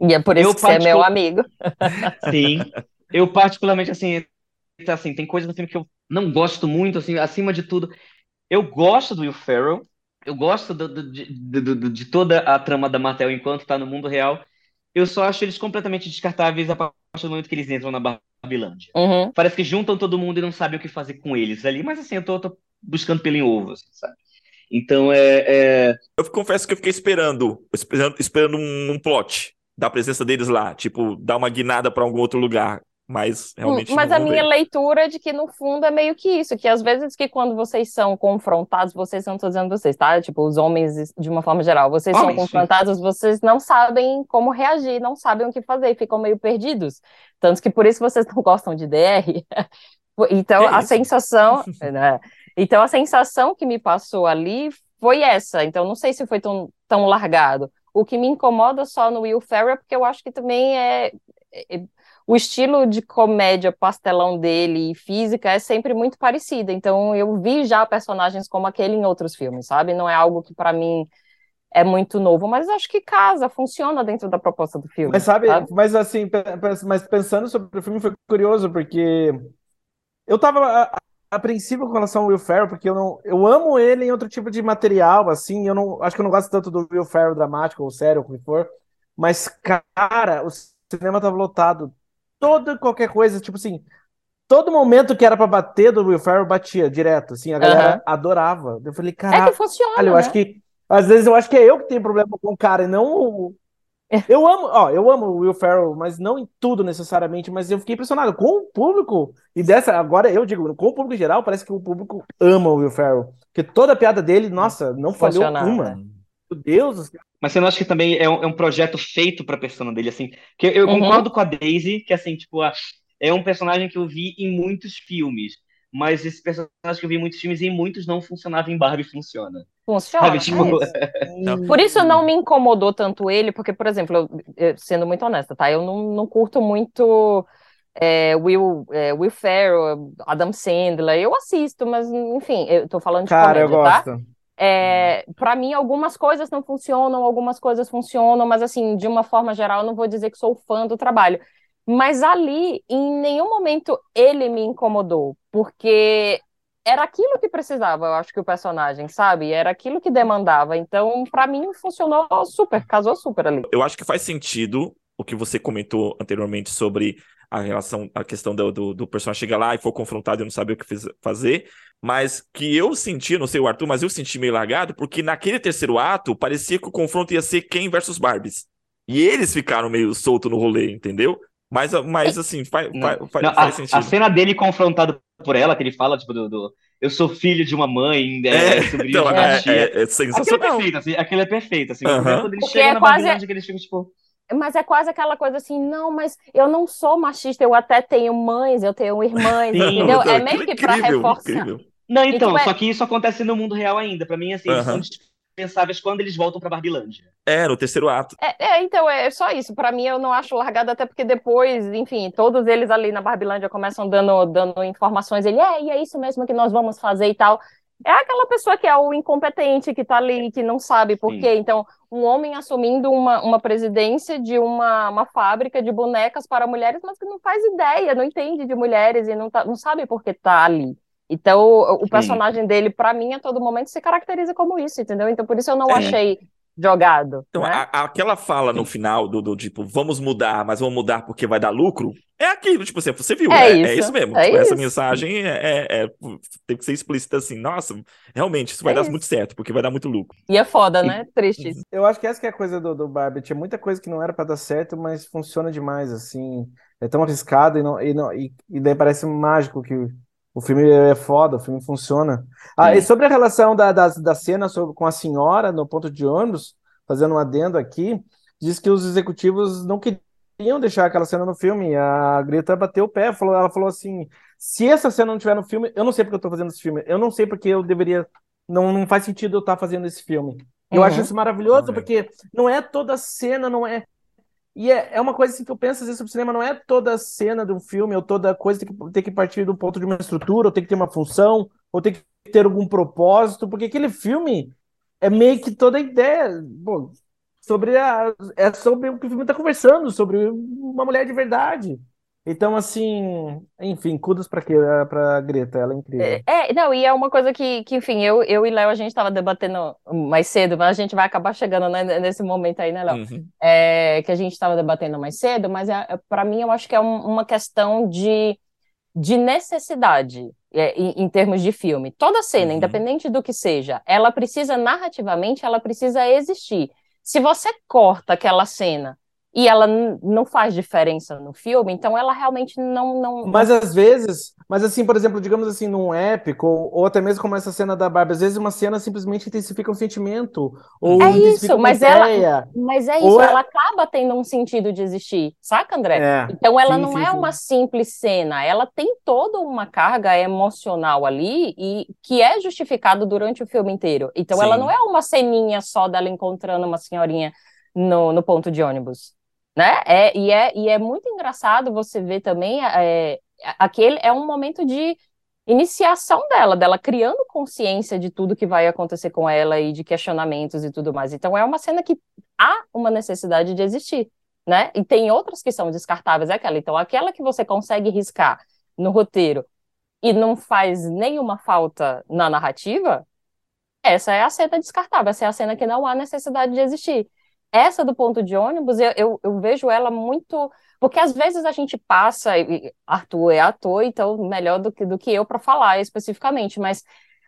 E é por isso Eu que você é meu amigo. Sim. Eu particularmente, assim, tá, assim, tem coisas no filme que eu não gosto muito, assim, acima de tudo. Eu gosto do Will Ferrell, eu gosto do- do- de, do- do- de toda a trama da Mattel enquanto tá no mundo real. Eu só acho eles completamente descartáveis a partir do momento que eles entram na Barbilândia. Uhum. Parece que juntam todo mundo e não sabem o que fazer com eles ali, mas assim, eu tô, tô buscando pelo em ovo, assim, sabe? Então, é, é... Eu confesso que eu fiquei esperando, esperando, esperando um, um plot da presença deles lá, tipo, dar uma guinada pra algum outro lugar, mas realmente Hum, Mas não, a minha leitura é de que, no fundo, é meio que isso, que às vezes que quando vocês são confrontados, vocês não estou dizendo vocês, tá? Tipo, os homens, de uma forma geral, vocês são Homens, sim. confrontados, vocês não sabem como reagir, não sabem o que fazer, ficam meio perdidos. Tanto que por isso vocês não gostam de DR. Então, Que a sensação, né? Então, a sensação que me passou ali foi essa. Então, não sei se foi tão, tão largado. O que me incomoda só no Will Ferrell, porque eu acho que também é, é- o estilo de comédia pastelão dele e física é sempre muito parecido. Então, eu vi já personagens como aquele em outros filmes, sabe? Não é algo que para mim é muito novo, mas acho que casa, funciona dentro da proposta do filme. Mas sabe, sabe? mas assim, mas pensando sobre o filme foi curioso, porque eu tava a, a princípio com relação ao Will Ferrell, porque eu não, eu amo ele em outro tipo de material, assim, eu não, acho que eu não gosto tanto do Will Ferrell dramático ou sério, ou o que for, mas cara, o cinema tava lotado, toda qualquer coisa, tipo assim, todo momento que era pra bater do Will Ferrell batia direto, assim, a galera Aham. adorava. Eu falei, É caralho, que funciona, Olha, eu né? acho que às vezes eu acho que é eu que tenho problema com o cara e não o. Eu amo, ó, eu amo o Will Ferrell, mas não em tudo necessariamente, mas eu fiquei impressionado com o público. E dessa, agora eu digo, com o público em geral, parece que o público ama o Will Ferrell. Porque toda a piada dele, nossa, não falhou uma. Meu Deus do céu. Mas você não acha que também é um, é um projeto feito pra persona dele, assim? Que eu Uhum. concordo com a Daisy, que assim, tipo, a- é um personagem que eu vi em muitos filmes. mas esse personagem que eu vi em muitos filmes e em muitos não funcionava em Barbie funciona. Funciona. Sabe, tipo, é Por isso não me incomodou tanto ele, porque, por exemplo, eu, eu, sendo muito honesta, tá? Eu não, não curto muito é, Will, é, Will Ferrell, Adam Sandler. Eu assisto, mas, enfim, eu tô falando de Cara, comédia, eu tá? É, para mim, algumas coisas não funcionam, algumas coisas funcionam, mas assim, de uma forma geral, eu não vou dizer que sou fã do trabalho. Mas ali, em nenhum momento, ele me incomodou, porque era aquilo que precisava, eu acho que o personagem, sabe? Era aquilo que demandava. Então, para mim, funcionou super, casou super ali. Eu acho que faz sentido o que você comentou anteriormente sobre a relação, a questão do, do, do personagem chegar lá e for confrontado e não saber o que fazer, mas que eu senti, não sei o Arthur, mas eu senti meio largado, porque naquele terceiro ato parecia que o confronto ia ser Ken versus Barbies. E eles ficaram meio solto no rolê, entendeu? Mas, mas assim, faz, Não, faz, faz, não, faz a, sentido. a cena dele confrontado por ela, que ele fala, tipo, do, do- eu sou filho de uma mãe, é, É, sobrinho então, de uma é, tia. é- é Aquilo é sensacional. perfeito, assim, aquilo é perfeito, assim. Primeiro, quando ele Porque chega é na quase- que eles ficam, tipo, Mas é quase aquela coisa assim, não, mas eu não sou machista, eu até tenho mães, eu tenho irmãs, Sim. entendeu? Não, É aquilo meio que pra incrível, reforçar. incrível. Não, então, Então é- só que isso acontece no mundo real ainda. Pra mim, assim, eles Aham. são dispensáveis quando eles voltam pra Barbilândia. É, no terceiro ato. É, é, então é só isso. Pra mim, eu não acho largado, até porque depois, enfim, todos eles ali na Barbilândia começam dando, dando informações. Ele, é, e é isso mesmo que nós vamos fazer e tal. É aquela pessoa que é o incompetente, que tá ali, que não sabe por Sim. quê. Então, um homem assumindo uma, uma presidência de uma, uma fábrica de bonecas para mulheres, mas que não faz ideia, não entende de mulheres e não, tá, não sabe por que tá ali. Então, o, personagem dele, pra mim, a todo momento se caracteriza como isso, entendeu? Então, por isso eu não É. achei jogado. Então, né? a- aquela fala no final do, do tipo, vamos mudar, mas vamos mudar porque vai dar lucro, é aquilo, tipo assim, você viu, É é, é isso, isso mesmo. é Tipo, Essa isso. mensagem é, é- é- tem que ser explícita assim, nossa, realmente, isso vai É dar isso. muito certo, porque vai dar muito lucro. E é foda, né? Triste. isso. Eu acho que essa que é a coisa do, do Barbie. Tinha muita coisa que não era pra dar certo, mas funciona demais, assim. É tão arriscado e, não, e, não, e, e daí parece mágico que o filme é foda, o filme funciona. Ah, e sobre a relação da, da, da cena sobre, com a senhora no ponto de ônibus, fazendo um adendo aqui, diz que os executivos não queriam deixar aquela cena no filme. A Greta bateu o pé, falou, ela falou assim: se essa cena não tiver no filme, eu não sei porque eu tô fazendo esse filme, eu não sei porque eu deveria. Não, não faz sentido eu estar fazendo esse filme. Eu Uhum. acho isso maravilhoso, é. porque não é toda cena, não é. E é, é uma coisa assim que eu penso às vezes sobre cinema, não é toda cena de um filme, ou toda coisa tem que, tem que partir do ponto de uma estrutura, ou tem que ter uma função, ou tem que ter algum propósito, porque aquele filme é meio que toda a ideia. Pô, sobre a, é sobre o que o filme está conversando, sobre uma mulher de verdade. Então, assim, enfim, kudos para para Greta, ela é incrível. É, é, não, e é uma coisa que, que enfim, eu, eu e Léo, a gente estava debatendo mais cedo, mas a gente vai acabar chegando né, nesse momento aí, né, Léo? Uhum. É, que a gente estava debatendo mais cedo, mas é, para mim eu acho que é um- uma questão de, de necessidade é, em, em termos de filme. Toda cena, Uhum. independente do que seja, ela precisa narrativamente, ela precisa existir. Se você corta aquela cena e ela não faz diferença no filme, então ela realmente não, não, Mas às vezes, mas assim, por exemplo, digamos assim, num épico, ou, ou até mesmo como essa cena da Barbie, às vezes uma cena simplesmente intensifica um sentimento, ou É isso, mas ela- ideia. Mas é isso, é- ela acaba tendo um sentido de existir, saca, André? É. Então ela Sim, não sim, é sim. uma simples cena, ela tem toda uma carga emocional ali e que é justificado durante o filme inteiro. Então ela não é uma ceninha só dela encontrando uma senhorinha no, no ponto de ônibus, né? É, e, é, e é muito engraçado você ver também é, aquele é um momento de iniciação dela, dela criando consciência de tudo que vai acontecer com ela e de questionamentos e tudo mais. Então é uma cena que há uma necessidade de existir, né? E tem outras que são descartáveis, é aquela. Então aquela que você consegue riscar no roteiro e não faz nenhuma falta na narrativa, essa é a cena descartável, essa é a cena que não há necessidade de existir. Essa do ponto de ônibus, eu, eu, eu vejo ela muito. Porque às vezes a gente passa, e Arthur é ator, então melhor do que, do que eu para falar especificamente, mas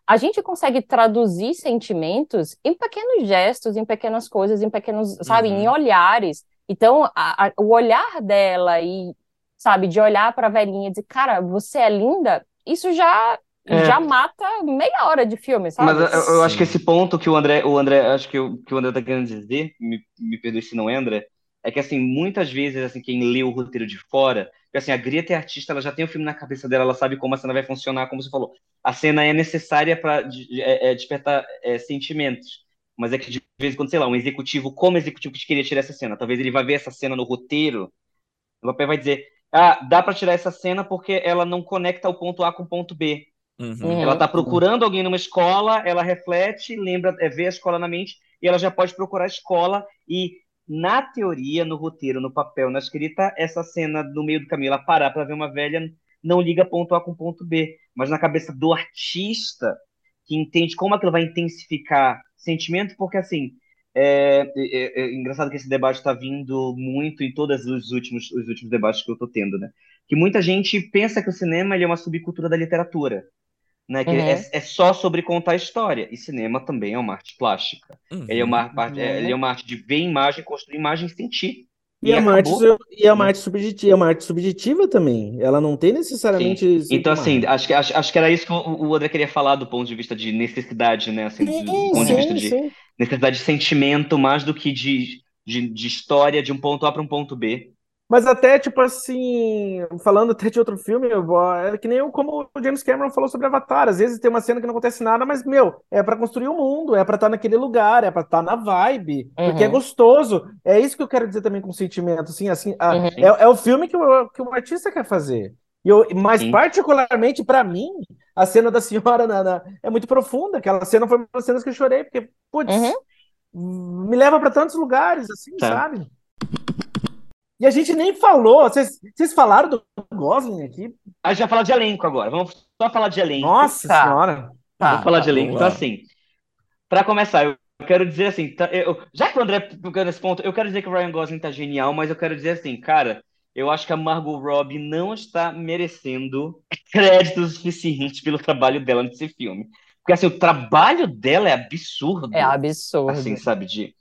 a gente consegue traduzir sentimentos em pequenos gestos, em pequenas coisas, em pequenos, sabe, Uhum. em olhares. Então, a- a- o olhar dela e, sabe, de olhar para a velhinha e dizer, cara, você é linda, isso já É. já mata meia hora de filme, sabe? Mas eu, eu acho que esse ponto que o André, o André, acho que o que o André tá querendo dizer, me, me perdoe se não é, André, é que, assim, muitas vezes, assim, quem lê o roteiro de fora, porque, assim, a Greta é artista, ela já tem o filme na cabeça dela, ela sabe como a cena vai funcionar, como você falou. A cena é necessária para é, é, despertar é, sentimentos, mas é que, de vez em quando, sei lá, um executivo, como executivo que queria tirar essa cena, talvez ele vai ver essa cena no roteiro, o papel vai dizer, ah, dá para tirar essa cena porque ela não conecta o ponto A com o ponto B. Uhum. Ela está procurando alguém numa escola, ela reflete, lembra, é, vê a escola na mente, e ela já pode procurar a escola e na teoria, no roteiro, no papel, na escrita, essa cena no meio do caminho, ela parar para ver uma velha, não liga ponto A com ponto B. Mas na cabeça do artista, que entende como aquilo vai intensificar sentimento, porque assim, é, é, é engraçado que esse debate está vindo muito em todos os últimos, os últimos debates que eu estou tendo, né? Que muita gente pensa que o cinema é uma subcultura da literatura né? Que uhum. é, é, só sobre contar história. E cinema também é uma arte plástica. Uhum. Ele, é uma, parte, é, ele é uma arte de ver imagem, construir imagem e sentir. E, e, é uma arte, e é uma arte subjetiva, é uma arte subjetiva também. Ela não tem necessariamente. Então, assim, acho que, acho, acho que era isso que o, o André queria falar do ponto de vista de necessidade, né? Assim, sim, do ponto sim, de vista de necessidade de sentimento, mais do que de, de, de história de um ponto A para um ponto B. Mas até, tipo assim, falando até de outro filme, é que nem como o James Cameron falou sobre Avatar. Às vezes tem uma cena que não acontece nada, mas, meu, é para construir o um mundo, é para estar tá naquele lugar, é para estar tá na vibe, uhum. porque é gostoso. É isso que eu quero dizer também com sentimento, assim, assim, a, uhum. é, é, o filme que o, que o artista quer fazer. E eu, mas Sim. particularmente para mim, a cena da senhora na, na, é muito profunda. Aquela cena foi uma das cenas que eu chorei, porque, putz, uhum. me leva para tantos lugares, assim, tá. sabe? E a gente nem falou. Vocês, vocês falaram do Gosling aqui? A gente vai falar de elenco agora. Vamos só falar de elenco. Nossa tá. senhora. Tá, Vamos falar tá, de elenco. Então, assim, para começar, eu quero dizer assim, tá, eu, já que o André ficou nesse ponto, eu quero dizer que o Ryan Gosling tá genial, mas eu quero dizer assim, cara, eu acho que a Margot Robbie não está merecendo crédito suficiente pelo trabalho dela nesse filme. Porque assim, o trabalho dela é absurdo. É absurdo. Assim, sabe, de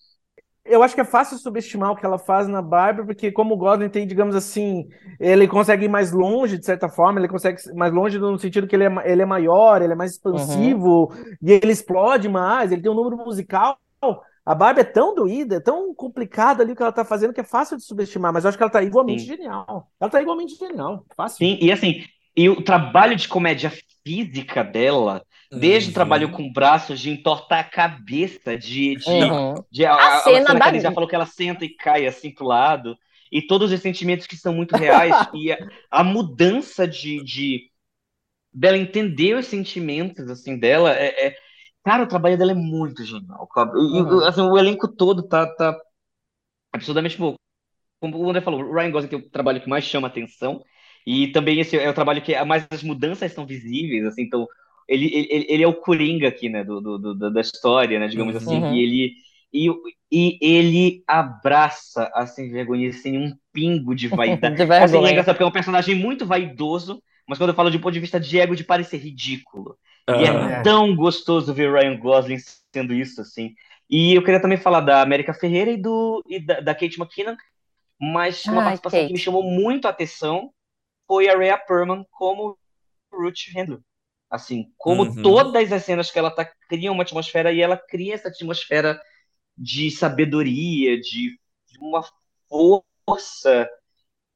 eu acho que é fácil subestimar o que ela faz na Barbie, porque como o Gosling tem, digamos assim, ele consegue ir mais longe, de certa forma, ele consegue ir mais longe no sentido que ele é, ele é maior, ele é mais expansivo, uhum. e ele explode mais, ele tem um número musical. A Barbie é tão doída, é tão complicada ali o que ela tá fazendo, que é fácil de subestimar, mas eu acho que ela tá igualmente Sim. genial. Ela tá igualmente genial, fácil. Sim, e assim, e o trabalho de comédia física dela Desde uhum. o trabalho com braços, de entortar a cabeça, de. de, uhum. de a, a, a, cena, a cena que já falou que ela senta e cai assim pro lado. E todos os sentimentos que são muito reais. e a, a, mudança de, de. dela entender os sentimentos assim dela é, é... Cara, o trabalho dela é muito genial. E, uhum. assim, o elenco todo tá, tá absurdamente bom. Como o André falou, o Ryan Gosling tem o trabalho que mais chama atenção. E também esse é o trabalho que mais as mudanças são visíveis, assim, então ele, ele, ele é o Coringa aqui, né, do, do, do da história, né, digamos assim, uhum. e ele e, e ele abraça a sem vergonha sem um pingo de vaidade. de assim, é engraçado porque é um personagem muito vaidoso, mas quando eu falo de um ponto de vista de ego, de parecer ridículo. Uhum. E é tão gostoso ver Ryan Gosling sendo isso, assim. E eu queria também falar da América Ferreira e, do, e da, da Kate McKinnon, mas uma Ai, participação Kate. que me chamou muito a atenção foi a Rhea Perlman como Ruth Handler. Assim, como uhum. todas as cenas que ela tá criam uma atmosfera e ela cria essa atmosfera de sabedoria, de, de uma força.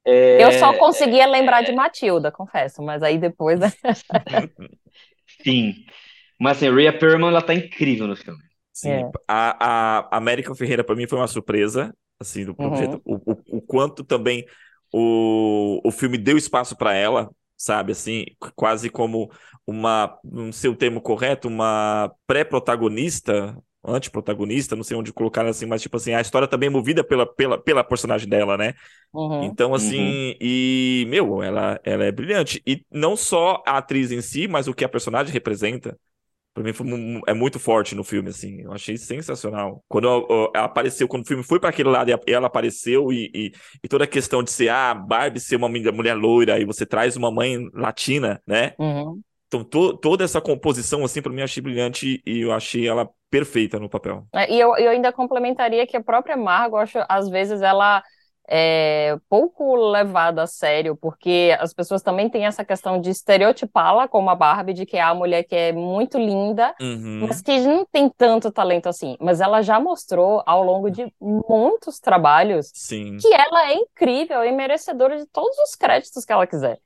É... Eu só conseguia lembrar de Matilda, confesso, mas aí depois. Sim. Mas assim, Rhea Perlman, ela tá incrível no filme. Sim. É. A, a América Ferreira, para mim, foi uma surpresa, assim, do uhum. o, o, o quanto também o, o filme deu espaço para ela, sabe? Assim, quase como uma, não sei o termo correto, uma pré-protagonista, antiprotagonista, não sei onde colocar assim, mas tipo assim, a história também é movida pela, pela, pela personagem dela, né? Uhum. Então, assim, uhum. e, meu, ela, ela é brilhante. E não só a atriz em si, mas o que a personagem representa. Pra mim foi, é muito forte no filme, assim. Eu achei sensacional. Quando ela apareceu, quando o filme foi para aquele lado e ela apareceu, e, e, e, toda a questão de ser, ah, Barbie ser uma mulher loira, e você traz uma mãe latina, né? Uhum. Então, to, toda essa composição, assim, para mim, eu achei brilhante e eu achei ela perfeita no papel. É, e eu, eu ainda complementaria que a própria Margot, acho, às vezes, ela é pouco levada a sério, porque as pessoas também têm essa questão de estereotipá-la como a Barbie, de que é a mulher que é muito linda, Uhum. mas que não tem tanto talento assim. Mas ela já mostrou ao longo de muitos trabalhos Sim. que ela é incrível e merecedora de todos os créditos que ela quiser.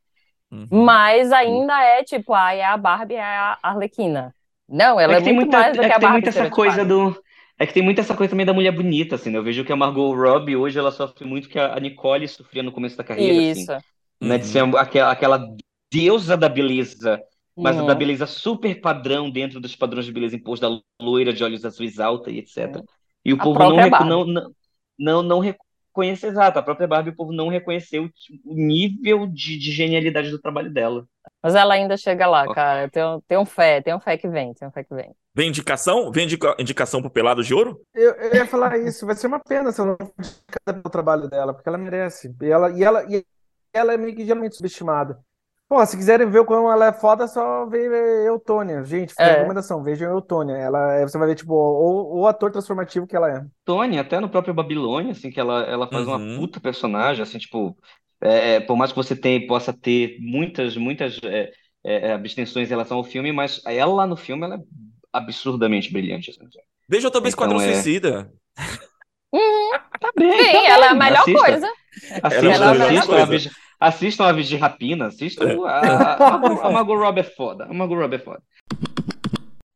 Uhum. Mas ainda é tipo, ah, é a Barbie, é a Arlequina. Não, ela é, tem muito muita, mais do é que a que tem Barbie muito essa coisa do. É que tem muito essa coisa também da mulher bonita, assim, né? Eu vejo que a Margot Robbie hoje ela sofre muito que a Nicole sofria no começo da carreira, assim, Isso. né? De Uhum. ser aquela, aquela deusa da beleza, mas da Uhum. beleza super padrão dentro dos padrões de beleza impostos da loira de olhos azuis alta e etc. Sim. E o A povo não, não, não, não, não reconhece, exato, a própria Barbie, o povo não reconheceu o o nível de, de genialidade do trabalho dela. Mas ela ainda chega lá, Ó. cara. Tenho, tenho fé, tenho fé que vem, tenho fé que vem. Vem indicação? Vem indica- indicação pro Pelado de Ouro? Eu, eu ia falar isso, vai ser uma pena se eu não for indicada pelo trabalho dela, porque ela merece. E ela, e ela, e ela é meio que geralmente subestimada. Pô, se quiserem ver como ela é foda, só ver Eutônia. Gente, fica É. recomendação, vejam Eutônia. Ela é- você vai ver, tipo, o, o ator transformativo que ela é. Tony, até no próprio Babilônia, assim, que ela, ela faz uma Uhum. puta personagem, assim, tipo, é, é, por mais que você tenha, possa ter muitas, muitas é, é, é, abstenções em relação ao filme, mas ela lá no filme, ela é absurdamente brilhante, assim. Veja também Então, Esquadrão é- Suicida. Tá bem, Sim, tá ela é a melhor assista. coisa. Assistam, Ela é a melhor assistam, coisa. Aves, assistam Aves de Rapina, assistam a, a, a, Margot- a Margot Robbie é foda, a Margot Robbie é foda.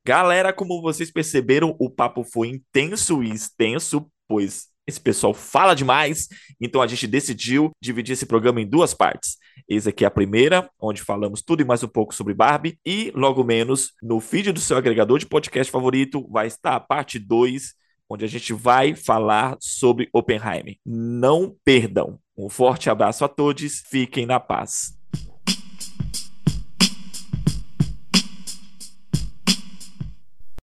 Galera, como vocês perceberam, o papo foi intenso e extenso, pois esse pessoal fala demais, então a gente decidiu dividir esse programa em duas partes. Essa aqui é a primeira, onde falamos tudo e mais um pouco sobre Barbie, e logo menos no feed do seu agregador de podcast favorito vai estar a parte 2, onde a gente vai falar sobre Oppenheimer. Não perdam. Um forte abraço a todos, fiquem na paz.